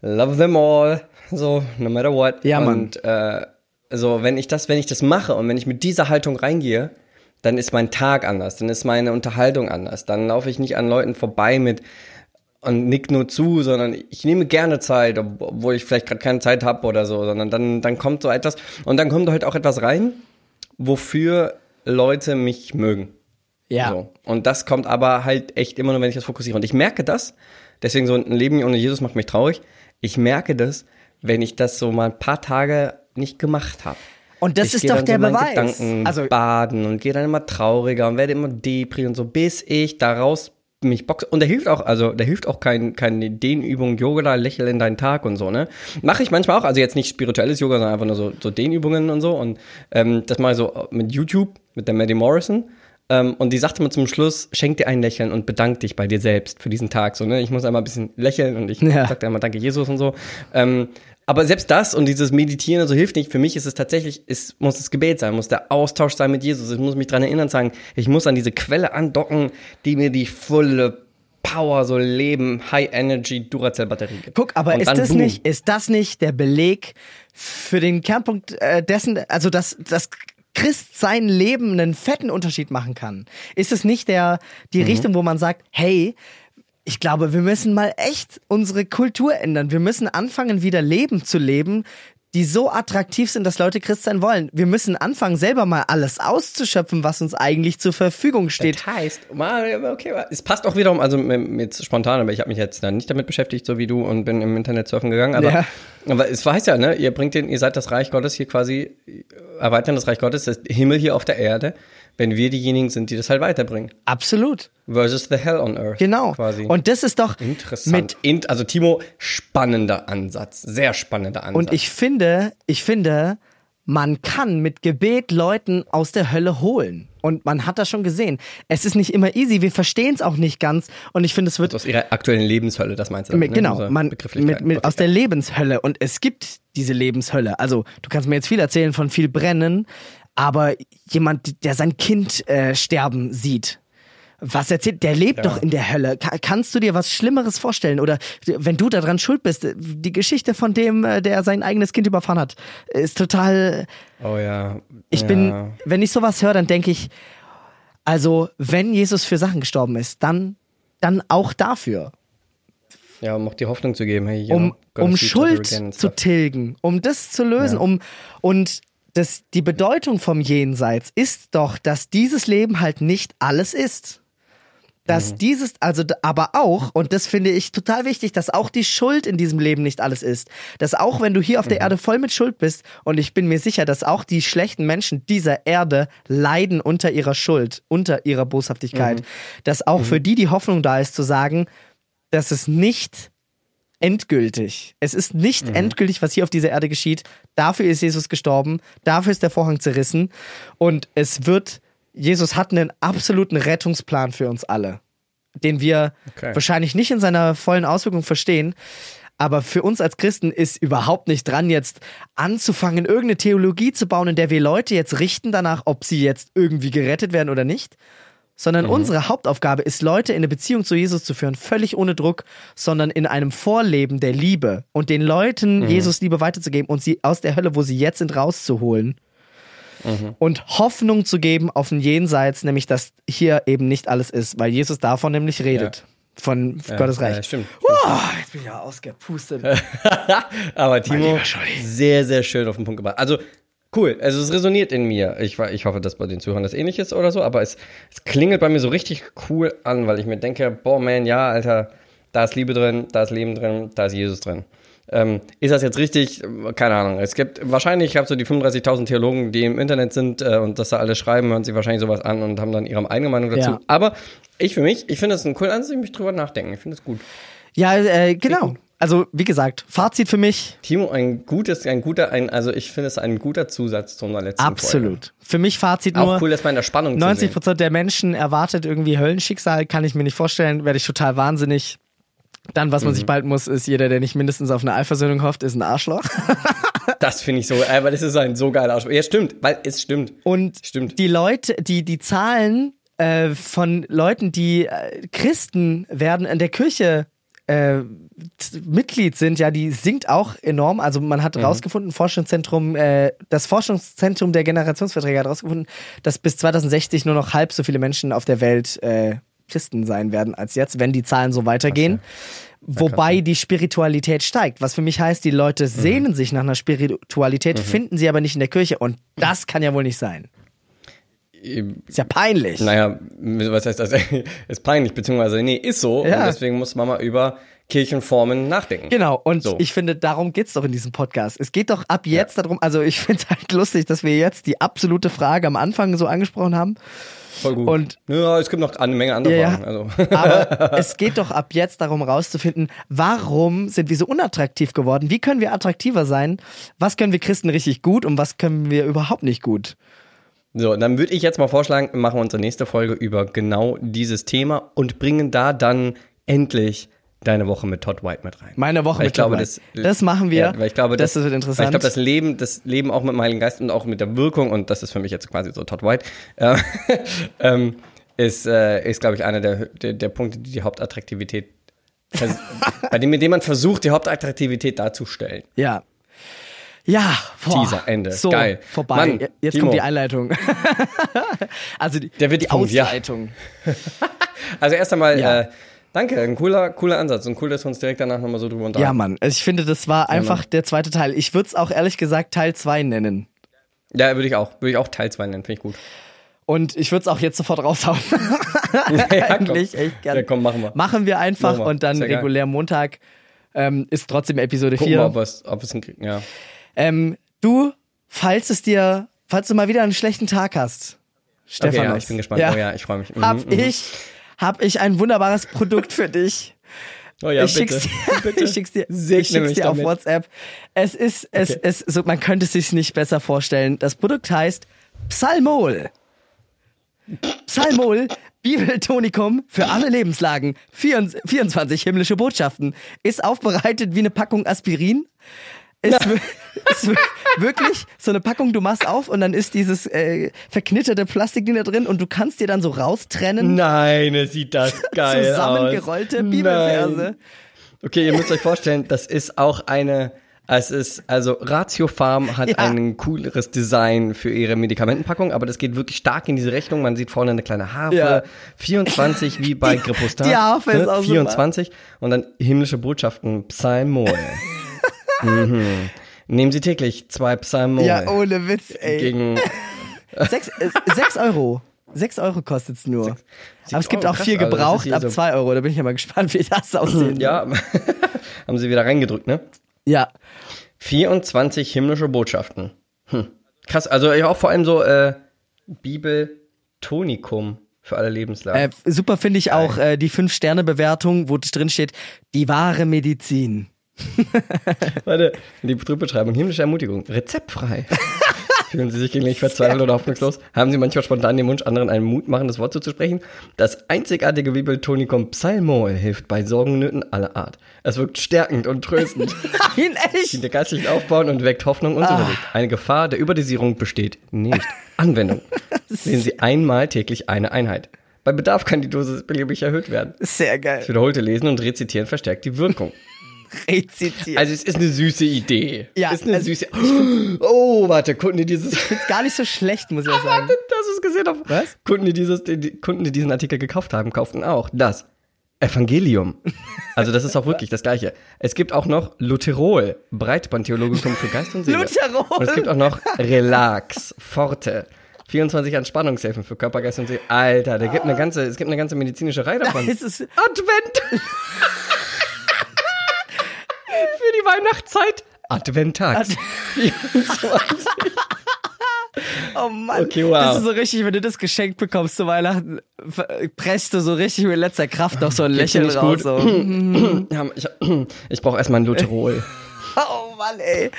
love them all, so, no matter what. Ja, Mann. Und äh, so, wenn ich das, wenn ich das mache und wenn ich mit dieser Haltung reingehe, dann ist mein Tag anders, dann ist meine Unterhaltung anders. Dann laufe ich nicht an Leuten vorbei mit und nick nur zu, sondern ich nehme gerne Zeit, ob- obwohl ich vielleicht gerade keine Zeit habe oder so, sondern dann, dann kommt so etwas und dann kommt halt auch etwas rein, wofür Leute mich mögen. Ja. So. Und das kommt aber halt echt immer nur, wenn ich das fokussiere. Und ich merke das, deswegen so ein Leben ohne Jesus macht mich traurig. Ich merke das, wenn ich das so mal ein paar Tage nicht gemacht habe. Und das ich ist doch dann der so Beweis. Gedanken Also- baden und gehe dann immer trauriger und werde immer depri und so, bis ich daraus mich boxe. Und der hilft auch, also der hilft auch kein, keine Dehnübung, Yoga, lächel in deinen Tag und so, ne? Mache ich manchmal auch, also jetzt nicht spirituelles Yoga, sondern einfach nur so, so Dehnübungen und so. Und ähm, das mache ich so mit YouTube, mit der Maddie Morrison. Ähm, und die sagte mir zum Schluss, schenk dir ein Lächeln und bedank dich bei dir selbst für diesen Tag. So, ne? Ich muss einmal ein bisschen lächeln und ich Ja. sag dir einmal Danke Jesus und so. Ähm, aber selbst das und dieses Meditieren und so hilft nicht. Für mich ist es tatsächlich, es muss das Gebet sein, muss der Austausch sein mit Jesus. Ich muss mich dran erinnern, sagen, ich muss an diese Quelle andocken, die mir die volle Power, so Leben, High Energy Duracell-Batterie gibt. Guck, aber Und ist das boom. nicht, ist das nicht der Beleg für den Kernpunkt äh, dessen, also dass das Christ sein Leben einen fetten Unterschied machen kann? Ist es nicht der die Mhm. Richtung, wo man sagt, hey, ich glaube, wir müssen mal echt unsere Kultur ändern. Wir müssen anfangen, wieder Leben zu leben, die so attraktiv sind, dass Leute Christ sein wollen. Wir müssen anfangen, selber mal alles auszuschöpfen, was uns eigentlich zur Verfügung steht. Das heißt, okay, es passt auch wiederum, also jetzt spontan, aber ich habe mich jetzt dann nicht damit beschäftigt, so wie du, und bin im Internet surfen gegangen. Aber, Ja. aber es heißt ja, ne, ihr bringt den, ihr seid das Reich Gottes hier quasi, erweitern das Reich Gottes, das Himmel hier auf der Erde, wenn wir diejenigen sind, die das halt weiterbringen. Absolut. Versus the hell on earth. Genau. Quasi. Und das ist doch Interessant. mit also Timo, spannender Ansatz. Sehr spannender Ansatz. Und ich finde, ich finde, man kann mit Gebet Leuten aus der Hölle holen. Und man hat das schon gesehen. Es ist nicht immer easy, wir verstehen es auch nicht ganz. Und ich finde, es wird aus ihrer aktuellen Lebenshölle, das meinst du? mit, ne? genau, man, mit, mit, aus der Lebenshölle. Und es gibt diese Lebenshölle. Also, du kannst mir jetzt viel erzählen von viel Brennen, aber jemand, der sein Kind äh, sterben sieht, was erzählt, der lebt Ja. doch in der Hölle. Ka kannst du dir was Schlimmeres vorstellen? Oder wenn du daran schuld bist, die Geschichte von dem, äh, der sein eigenes Kind überfahren hat, ist total. Oh ja. Ich ja. bin, wenn ich sowas höre, dann denke ich, also, wenn Jesus für Sachen gestorben ist, dann, dann auch dafür Ja, um auch die Hoffnung zu geben, hey, um, know, um Schuld zu tilgen, um das zu lösen, Ja. um und das, die Bedeutung vom Jenseits ist doch, dass dieses Leben halt nicht alles ist. Dass Mhm. dieses, also aber auch, und das finde ich total wichtig, dass auch die Schuld in diesem Leben nicht alles ist. Dass auch wenn du hier auf der Mhm. Erde voll mit Schuld bist, und ich bin mir sicher, dass auch die schlechten Menschen dieser Erde leiden unter ihrer Schuld, unter ihrer Boshaftigkeit, Mhm. dass auch für die die Hoffnung da ist zu sagen, dass es nicht endgültig. Es ist nicht Mhm. endgültig, was hier auf dieser Erde geschieht. Dafür ist Jesus gestorben, dafür ist der Vorhang zerrissen und es wird, Jesus hat einen absoluten Rettungsplan für uns alle, den wir Okay. wahrscheinlich nicht in seiner vollen Auswirkung verstehen. Aber für uns als Christen ist überhaupt nicht dran, jetzt anzufangen, irgendeine Theologie zu bauen, in der wir Leute jetzt richten danach, ob sie jetzt irgendwie gerettet werden oder nicht, sondern unsere Hauptaufgabe ist, Leute in eine Beziehung zu Jesus zu führen, völlig ohne Druck, sondern in einem Vorleben der Liebe und den Leuten Jesus Liebe weiterzugeben und sie aus der Hölle, wo sie jetzt sind, rauszuholen. Und Hoffnung zu geben auf ein Jenseits, nämlich dass hier eben nicht alles ist, weil Jesus davon nämlich redet. Von Ja, Gottes Reich. Ja, stimmt. Oh, jetzt bin ich ja ausgepustet. Aber Timo, sehr, sehr schön auf den Punkt gebracht. Also, cool. Also, es resoniert in mir. Ich, ich hoffe, dass bei den Zuhörern das ähnlich ist oder so, aber es, es klingelt bei mir so richtig cool an, weil ich mir denke, boah, man, ja, Alter, da ist Liebe drin, da ist Leben drin, da ist Jesus drin. Ähm, ist das jetzt richtig? Keine Ahnung. Es gibt wahrscheinlich, ich habe so die 35.000 Theologen, die im Internet sind äh, und das da alle schreiben, hören sich wahrscheinlich sowas an und haben dann ihre eigene Meinung dazu. Ja. Aber ich für mich, ich finde das ein cooler Ansatz, ich mich drüber nachdenken. Ich finde es gut. Ja, äh, genau. Also, wie gesagt, Fazit für mich, Timo, ein gutes, ein guter, ein, also ich finde es ein guter Zusatz zu unserer letzten Folge. absolut. Für mich Fazit Auch nur, cool, dass man in der Spannung 90 zu sehen. Prozent der Menschen erwartet irgendwie Höllenschicksal, kann ich mir nicht vorstellen, werde ich total wahnsinnig. Dann, was man Mhm. sich bald muss, ist jeder, der nicht mindestens auf eine Allversöhnung hofft, ist ein Arschloch. Das finde ich so, äh, weil das ist ein so geiler Ausspruch. Ja, stimmt, weil es stimmt. Und Stimmt. die Leute, die, die Zahlen äh, von Leuten, die äh, Christen werden in der Kirche äh, Mitglied sind, ja, die sinkt auch enorm. Also man hat rausgefunden, Forschungszentrum, äh, das Forschungszentrum der Generationsverträge hat rausgefunden, dass bis 2060 nur noch halb so viele Menschen auf der Welt äh, Christen sein werden als jetzt, wenn die Zahlen so weitergehen. Wobei die Spiritualität steigt, was für mich heißt, die Leute sehnen sich nach einer Spiritualität, finden sie aber nicht in der Kirche und das kann ja wohl nicht sein. Ist ja peinlich. Naja, was heißt das? ist peinlich, beziehungsweise, nee, ist so. Ja. Und deswegen muss man mal über Kirchenformen nachdenken. Genau, und So. ich finde, darum geht's doch in diesem Podcast. Es geht doch ab jetzt darum, also ich finde es halt lustig, dass wir jetzt die absolute Frage am Anfang so angesprochen haben. Voll gut. Und- ja, es gibt noch eine Menge andere Ja, Fragen. ja. Also. Aber es geht doch ab jetzt darum rauszufinden, warum sind wir so unattraktiv geworden? Wie können wir attraktiver sein? Was können wir Christen richtig gut und was können wir überhaupt nicht gut? So, dann würde ich jetzt mal vorschlagen, wir machen unsere nächste Folge über genau dieses Thema und bringen da dann endlich deine Woche mit Todd White mit rein. Meine Woche Weil mit ich glaube, Todd das, White. Das machen wir. Ja, weil ich glaube, Das das, wird interessant. ich glaube, das Leben, das Leben auch mit dem Heiligen Geist und auch mit der Wirkung, und das ist für mich jetzt quasi so Todd White, äh, ähm, ist, äh, ist glaube ich, einer der, der, der Punkte, die die Hauptattraktivität, bei dem, mit dem man versucht, die Hauptattraktivität darzustellen. Ja. Ja, boah. Teaser, Ende. So, Geil. vorbei. Mann, Jetzt Timo. kommt die Einleitung. also die, Der wird die kommen, ja. Ausleitung. Also erst einmal, Ja. äh, danke, ein cooler, cooler Ansatz und cool, dass wir uns direkt danach nochmal so drüber unterhalten. Ja, Mann. Also ich finde, das war einfach der zweite Teil. Ich würde es auch ehrlich gesagt Teil 2 nennen. Ja, würde ich auch. Würde ich auch Teil 2 nennen, finde ich gut. Und ich würde es auch jetzt sofort raushauen. ja, Eigentlich echt gerne. Ja, komm, machen wir. Machen wir einfach Machen wir. und dann regulär Montag ähm, ist trotzdem Episode Gucken wir, ob 4. wir es ob hinkriegen, ja. Ähm, du, falls es dir, falls du mal wieder einen schlechten Tag hast, Stefan, Okay, ja, ich bin gespannt. Oh ja, ich freue mich. Mhm, hab mhm. ich, hab ich ein wunderbares Produkt für dich. Oh ja, ich bitte. schick's dir, bitte. ich schick's dir, ich schick's dir auf damit. WhatsApp. Es ist, es, Okay. es, so, man könnte es sich nicht besser vorstellen. Das Produkt heißt Psalmol. Psalmol, Bibeltonikum für alle Lebenslagen. 24 himmlische Botschaften. Ist aufbereitet wie eine Packung Aspirin. Ist wir- wirklich so eine Packung, du machst auf und dann ist dieses äh, verknitterte Plastikding da drin und du kannst dir dann so raustrennen. Nein, es sieht das geil Zusammengerollte aus. Bibelverse. Nein. Okay, ihr müsst euch vorstellen, das ist auch eine, es ist, also Ratio Farm hat Ja. ein cooleres Design für ihre Medikamentenpackung, aber das geht wirklich stark in diese Richtung. Man sieht vorne eine kleine Harfe, Ja. 24 wie bei Gripostat. die Harfe ist auch super. 24 und dann himmlische Botschaften, Psalmol. mhm. Nehmen Sie täglich zwei Psalmol. Ja, ohne Witz, ey. Gegen Sechs, äh, sechs Euro. Sechs Euro kostet es nur. Aber es gibt Euro, auch krass, viel also gebraucht ab so- zwei Euro. Da bin ich ja mal gespannt, wie das aussehen wird. Ja, haben sie wieder reingedrückt, ne? Ja. 24 himmlische Botschaften. Hm. Krass, also auch vor allem so äh, Bibel-Tonikum für alle Lebenslagen. Äh, super finde ich auch äh, die Fünf-Sterne-Bewertung, wo drin steht, die wahre Medizin. Warte, die Beschreibung, himmlische Ermutigung, rezeptfrei. Fühlen Sie sich gelegentlich verzweifelt oder hoffnungslos? Haben Sie manchmal spontan den Wunsch, anderen ein mutmachendes Wort zuzusprechen? Das einzigartige Bibeltonikum Psalmol hilft bei Sorgennöten aller Art. Es wirkt stärkend und tröstend. Nein, echt? dient der geistlichen Aufbauen und weckt Hoffnung und Zuversicht. Eine Gefahr der Überdosierung besteht nicht. Anwendung. Lesen Sie einmal täglich eine Einheit. Bei Bedarf kann die Dosis beliebig erhöht werden. Sehr Das geil. wiederholte Lesen und Rezitieren verstärkt die Wirkung. Rezitiert. Also es ist eine süße Idee. Ja, ist eine also süße. Oh, warte, Kunden, die dieses. Ist gar nicht so schlecht, muss ich auch sagen. Warte, das ist gesehen auf. Was? Kunden, die dieses, die, Kunden, die diesen Artikel gekauft haben, kauften auch das Evangelium. Also das ist auch wirklich das Gleiche. Es gibt auch noch Lutherol, Breitbandtheologikum für Geist und Seele. Lutherol. Und es gibt auch noch Relax, Forte. 24 Entspannungshilfen für Körper, Geist und Seele. Alter, da gibt eine ganze, es gibt eine ganze medizinische Reihe davon. Es Weihnachtszeit, Adventtag. Oh Mann. Okay, wow. Das ist so richtig, wenn du das geschenkt bekommst zu Weihnachten, presst du so richtig mit letzter Kraft noch so ein Lächeln raus. So. Ja, ich ich brauche erstmal ein Luterol. Oh Mann, ey.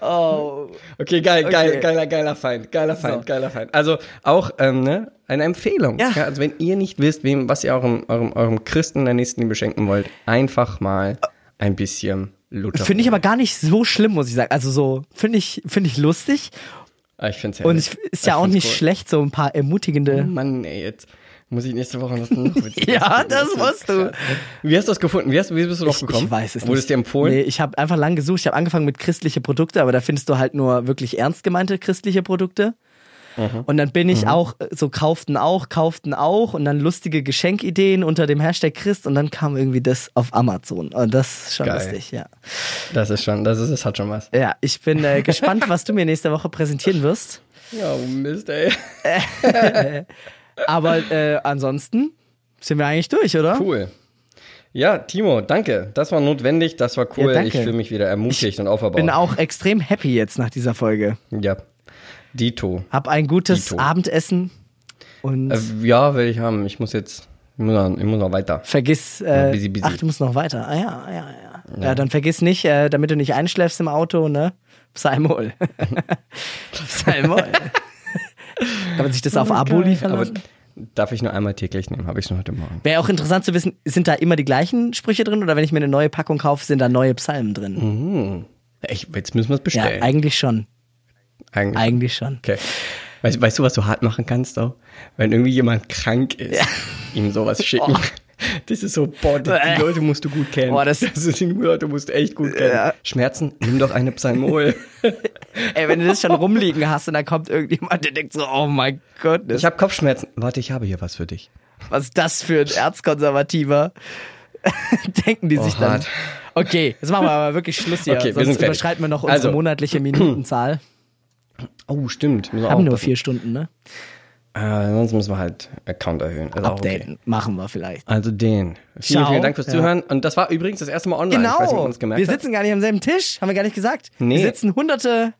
Oh. Okay, geil, geil, Okay. geiler, geiler Feind, geiler Feind, So. geiler Feind. Also auch ähm, ne, eine Empfehlung. Ja. also wenn ihr nicht wisst, wem, was ihr eurem, eurem, eurem Christen der Nächsten beschenken wollt, einfach mal ein bisschen Luther. Finde ich aber gar nicht so schlimm, muss ich sagen. Also so, finde ich, finde ich lustig. Ah, ich find's Und herrlich. es ist ja Ich auch nicht cool. schlecht, so ein paar ermutigende. Mann, ey, jetzt muss ich nächste Woche noch Ja, das musst du. Wie hast du das gefunden? Wie, hast, wie bist du drauf Ich, gekommen? ich weiß es Wurde nicht. es dir empfohlen? Nee, ich habe einfach lang gesucht. Ich habe angefangen mit christliche Produkte, aber da findest du halt nur wirklich ernst gemeinte christliche Produkte. Mhm. Und dann bin ich auch äh, so kauften auch, kauften auch und dann lustige Geschenkideen unter dem Hashtag Christ und dann kam irgendwie das auf Amazon. Und das ist schon Geil. lustig, ja. Das ist schon, das ist, das hat schon was. Ja, ich bin äh, gespannt, was du mir nächste Woche präsentieren wirst. Ja, oh Mist, ey. Aber äh, ansonsten sind wir eigentlich durch, oder? Cool. Ja, Timo, danke. Das war notwendig, das war cool. Ja, ich fühle mich wieder ermutigt und aufgebaut. Bin auch extrem happy jetzt nach dieser Folge. Ja. Dito. Hab ein gutes Dito. Abendessen und Äh, ja, will ich haben. Ich muss jetzt, ich muss noch, ich muss noch weiter. vergiss. Äh, busy, busy. Ach, du musst noch weiter. Ah ja, ja, ja. Ja, dann vergiss nicht, äh, damit du nicht einschläfst im Auto, ne? Psalmol. Psalmol. Kann man sich das auf Abo liefern Aber darf ich nur einmal täglich nehmen? Habe ich nur heute Morgen. Wäre auch interessant zu wissen, sind da immer die gleichen Sprüche drin oder wenn ich mir eine neue Packung kaufe, sind da neue Psalmen drin? Hm. Ich, jetzt müssen wir es Ja, bestellen. eigentlich schon. Eigentlich. Eigentlich schon. Okay. Weißt, weißt du, was du hart machen kannst auch? Wenn irgendwie jemand krank ist, ihm sowas schicken. Das ist so, boah, die, die Leute musst du gut kennen. Boah, das- ist, die Leute musst du echt gut kennen. Ja. Schmerzen, nimm doch eine Psalmol. Ey, wenn du das schon rumliegen hast und dann kommt irgendjemand, der denkt so, oh mein Gott, ich habe Kopfschmerzen. Warte, ich habe hier was für dich. was ist das für ein Erzkonservativer? Denken die Oh, sich dann. hart. Okay, jetzt machen wir aber wirklich Schluss hier, Okay, wir sonst überschreiten wir noch unsere Also. monatliche Minutenzahl. Oh, stimmt. Wir Haben nur aufpassen. vier Stunden, ne? Äh, sonst müssen wir halt Account erhöhen. Ist auch okay. Updaten. Machen wir vielleicht. Also den. Vielen, Ciao. vielen Dank fürs Ja. Zuhören. Und das war übrigens das erste Mal online. Weiß nicht, Wir hat. sitzen gar nicht am selben Tisch, haben wir gar nicht gesagt. Nee. Wir sitzen hunderte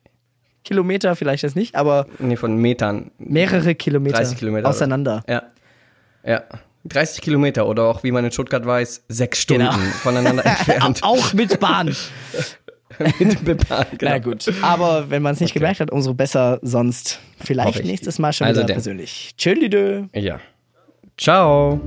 Kilometer, vielleicht das nicht, aber Nee, von Metern. mehrere Kilometer, 30 Kilometer. auseinander. Oder? Ja. Ja. 30 Kilometer oder auch, wie man in Stuttgart weiß, sechs Stunden Genau. voneinander entfernt. Auch mit Bahn. Mit Bahn, genau. Na gut. Aber wenn man es nicht gemerkt hat, umso besser sonst. Vielleicht nächstes Mal schon Also wieder denn. persönlich. Tschüss, Lidö. Ja. Ciao.